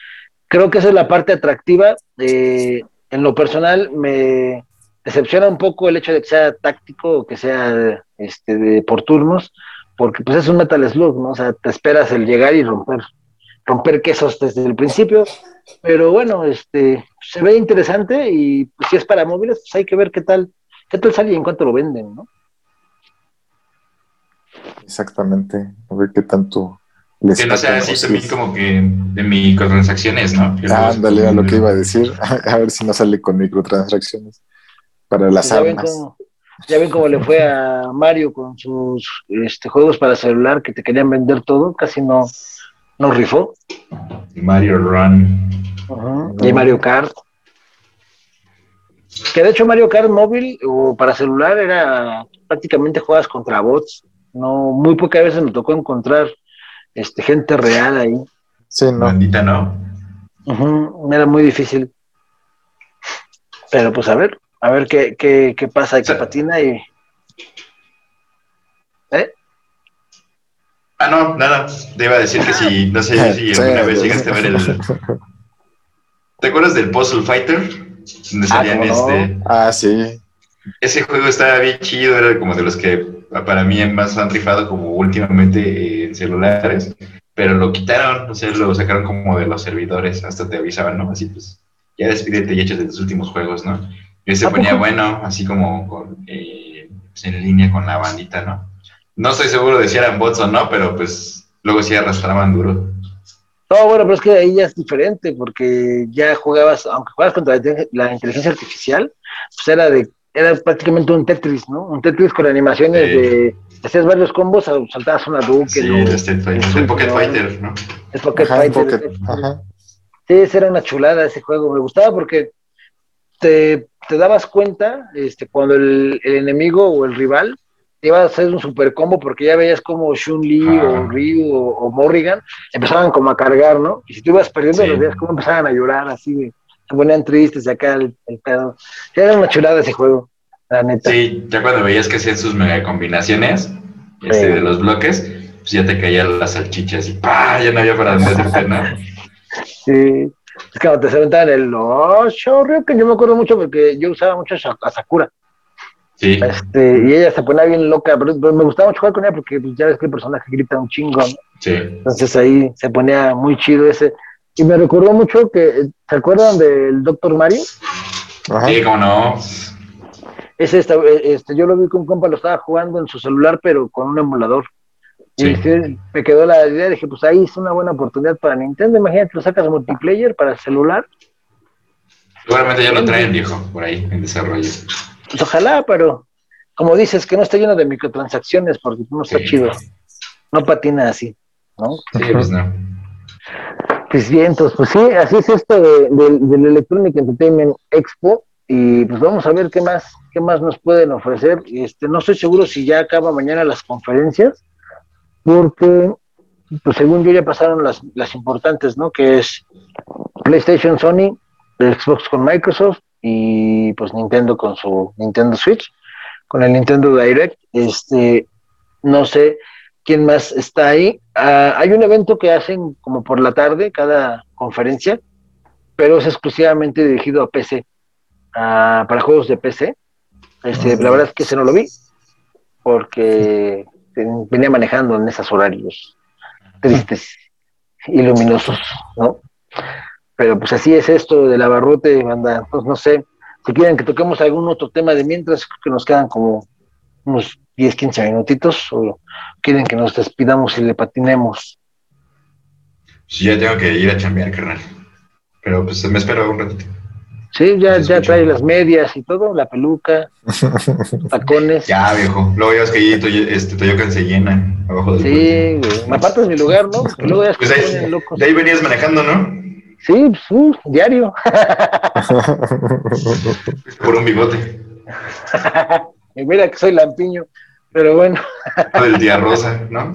creo que esa es la parte atractiva. Eh, en lo personal, me decepciona un poco el hecho de que sea táctico o que sea este, de, por turnos, porque pues es un Metal Slug, ¿no? O sea, te esperas el llegar y romper, romper quesos desde el principio. Pero bueno, este, se ve interesante y pues, si es para móviles, pues hay que ver qué tal, qué tal sale y en cuánto lo venden, ¿no? Exactamente, a ver qué tanto les Que no sea así también como que de microtransacciones, ¿no? Ándale, a lo que iba a decir, [LAUGHS] a ver si no sale con microtransacciones para las ya armas. Ven cómo, ya ven cómo le fue a Mario con sus este, juegos para celular que te querían vender todo, casi no, no rifó. Mario Run. Y Mario Kart. Que de hecho Mario Kart móvil o para celular era prácticamente juegas contra bots. No, muy pocas veces me tocó encontrar este, gente real ahí. Sí, no. Bandita, no. era muy difícil. Pero pues a ver, a ver qué, qué, qué pasa, qué patina y. ¿Eh? Ah, no, nada. Te iba a decir que si, no sé si [LAUGHS] alguna vez llegaste a ver el. [LAUGHS] ¿Te acuerdas del Puzzle Fighter? Donde salían este. Ah, sí. Ese juego estaba bien chido, era como de los que para mí más han rifado como últimamente en celulares, pero lo quitaron, o sea, lo sacaron como de los servidores, hasta te avisaban, ¿no? Así pues, ya despídete y échate tus últimos juegos, ¿no? Y se ponía bueno, así como con, eh, pues, en línea con la bandita, ¿no? No estoy seguro de si eran bots o no, pero pues luego sí arrastraban duro. No, bueno, pero es que ahí ya es diferente, porque ya jugabas, aunque jugabas contra la inteligencia artificial, pues era de era prácticamente un Tetris, ¿no? Un Tetris con animaciones de hacías varios combos, saltabas una Duke. Sí, el, el, Pocket Fighter, ¿no? El Pocket Fighter. Sí, esa era una chulada ese juego. Me gustaba porque te, te dabas cuenta este, cuando el, el, enemigo o el rival iba a hacer un super combo porque ya veías como Shun-Li o Ryu o, Morrigan empezaban como a cargar, ¿no? Y si tú ibas perdiendo, los veías como empezaban a llorar así de se ponían tristes acá el, el pedo. Era una chulada ese juego, la neta. Sí, ya cuando veías que hacían sus mega combinaciones este, de los bloques, pues ya te caían las salchichas y ¡pah! Ya no había para dónde hacerte, ¿no? Sí. Es que cuando te sentaban el ocho, que yo me acuerdo mucho porque yo usaba mucho a Sakura. Sí. Este, y ella se ponía bien loca, pero, me gustaba mucho jugar con ella porque pues, ya ves que el personaje grita un chingo. Sí. Entonces ahí se ponía muy chido ese. Y me recordó mucho que, ¿se acuerdan del Doctor Mario? Sí, cómo no. Ese, este, yo lo vi con un compa, lo estaba jugando en su celular, pero con un emulador. Y me quedó la idea, dije, pues ahí es una buena oportunidad para Nintendo. Imagínate, lo sacas multiplayer para el celular. Seguramente ya lo traen, viejo, por ahí, en desarrollo. Pues ojalá, pero como dices, que no esté lleno de microtransacciones, porque no está chido. No patina así, ¿no? Sí, pues no. Pues bien, entonces, pues sí, así es esto de, del Electronic Entertainment Expo y pues vamos a ver qué más, qué más nos pueden ofrecer. Este, no estoy seguro si ya acaba mañana las conferencias, porque pues según yo ya pasaron las, las importantes, ¿no? Que es PlayStation, Sony, Xbox con Microsoft y pues Nintendo con su Nintendo Switch, con el Nintendo Direct. Este, no sé, ¿Quién más está ahí? Ah, hay un evento que hacen como por la tarde, cada conferencia, pero es exclusivamente dirigido a PC, para juegos de PC. Este, la verdad es que ese no lo vi, porque venía manejando en esos horarios tristes y luminosos, ¿no? Pero pues así es esto del abarrote, banda. Entonces no sé, si quieren que toquemos algún otro tema de mientras, que nos quedan como unos 10, 15 minutitos o quieren que nos despidamos y le patinemos. Sí, ya tengo que ir a chambear, carnal. Pero pues me espero un ratito. Sí, ya, ya trae las medias y todo, la peluca, [LAUGHS] tacones. Ya, viejo. Luego ya es que ahí este, Toyocan se llena abajo del Sí, güey. Me apartas mi lugar, ¿no? luego ya pues ahí, de ahí venías manejando, ¿no? Sí, pues, uh, diario. [LAUGHS] Por un bigote. [LAUGHS] Mira que soy lampiño, pero bueno. El día rosa, ¿no?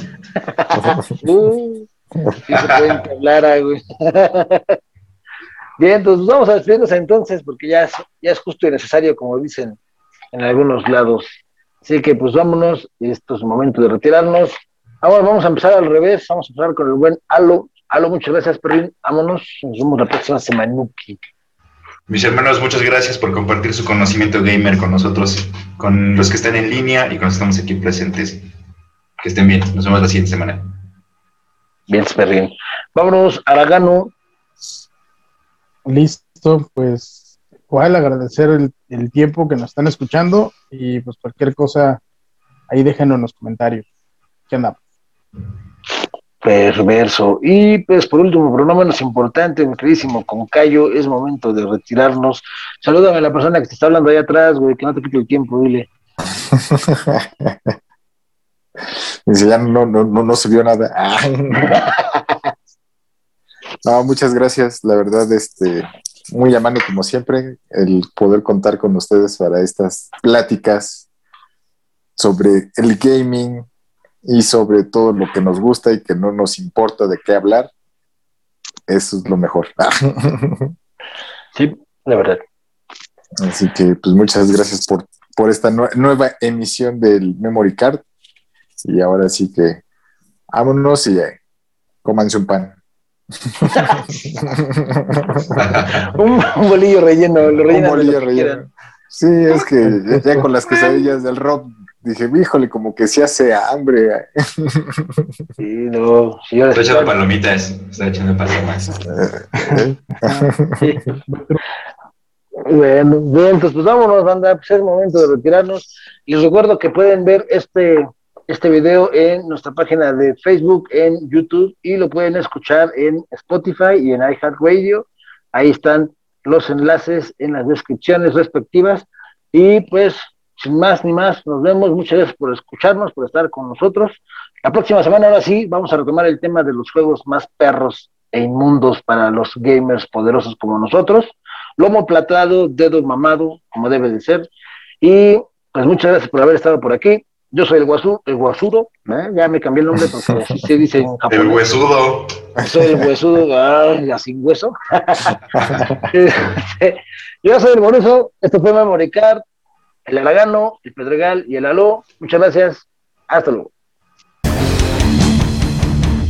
uh, sí se pueden hablar, güey. Bien, entonces vamos a despedirnos entonces, porque ya es, ya es justo y necesario, como dicen en algunos lados. Así que pues vámonos, esto es momento de retirarnos. Ahora vamos a empezar al revés, vamos a empezar con el buen Alo. Alo, muchas gracias, Perrin. Vámonos, nos vemos la próxima semana. Mis hermanos, muchas gracias por compartir su conocimiento gamer con nosotros, con los que están en línea y con los que estamos aquí presentes. Que estén bien, nos vemos la siguiente semana. Bien, Perrin. Vámonos, Aragano. Listo, pues igual agradecer el, tiempo que nos están escuchando y pues cualquier cosa ahí déjenos en los comentarios. ¿Qué onda? Perverso. Y pues por último, pero no menos importante, mi queridísimo con Cayo, es momento de retirarnos. Salúdame a la persona que te está hablando ahí atrás, güey, que no te quite el tiempo, dile. [LAUGHS] Dice, ya no, no, no, no se vio nada. [LAUGHS] No, muchas gracias. La verdad, este, muy amable como siempre, el poder contar con ustedes para estas pláticas sobre el gaming y sobre todo lo que nos gusta y que no nos importa de qué hablar. Eso es lo mejor. [LAUGHS] Sí, la verdad. Así que, pues muchas gracias por, por esta nueva emisión del Memory Card. Y ahora sí que vámonos y eh, cómanse un pan. [LAUGHS] un, bolillo relleno, lo un bolillo relleno. Sí, es que ya, con las quesadillas del rock dije, híjole, como que se hace hambre. [LAUGHS] Sí, no. Estoy echando palomitas, estoy echando palomas. Bueno, bien, entonces pues vámonos, banda, pues es momento de retirarnos. Les recuerdo que pueden ver este este video en nuestra página de Facebook, en YouTube y lo pueden escuchar en Spotify y en iHeartRadio. Ahí están los enlaces en las descripciones respectivas. Y pues, sin más ni más, nos vemos. Muchas gracias por escucharnos, por estar con nosotros. La próxima semana, ahora sí, vamos a retomar el tema de los juegos más perros e inmundos para los gamers poderosos como nosotros. Lomo platado, dedo mamado, como debe de ser. Y pues muchas gracias por haber estado por aquí. Yo soy el guasu, el guasudo, ¿eh? ya me cambié el nombre porque así se dice en [LAUGHS] japonés. El huesudo. Soy el huesudo, ay, sin hueso. [LAUGHS] Yo soy el Boruso, esto fue Memoricar, el Aragano, el Pedregal y el Aló. Muchas gracias, hasta luego.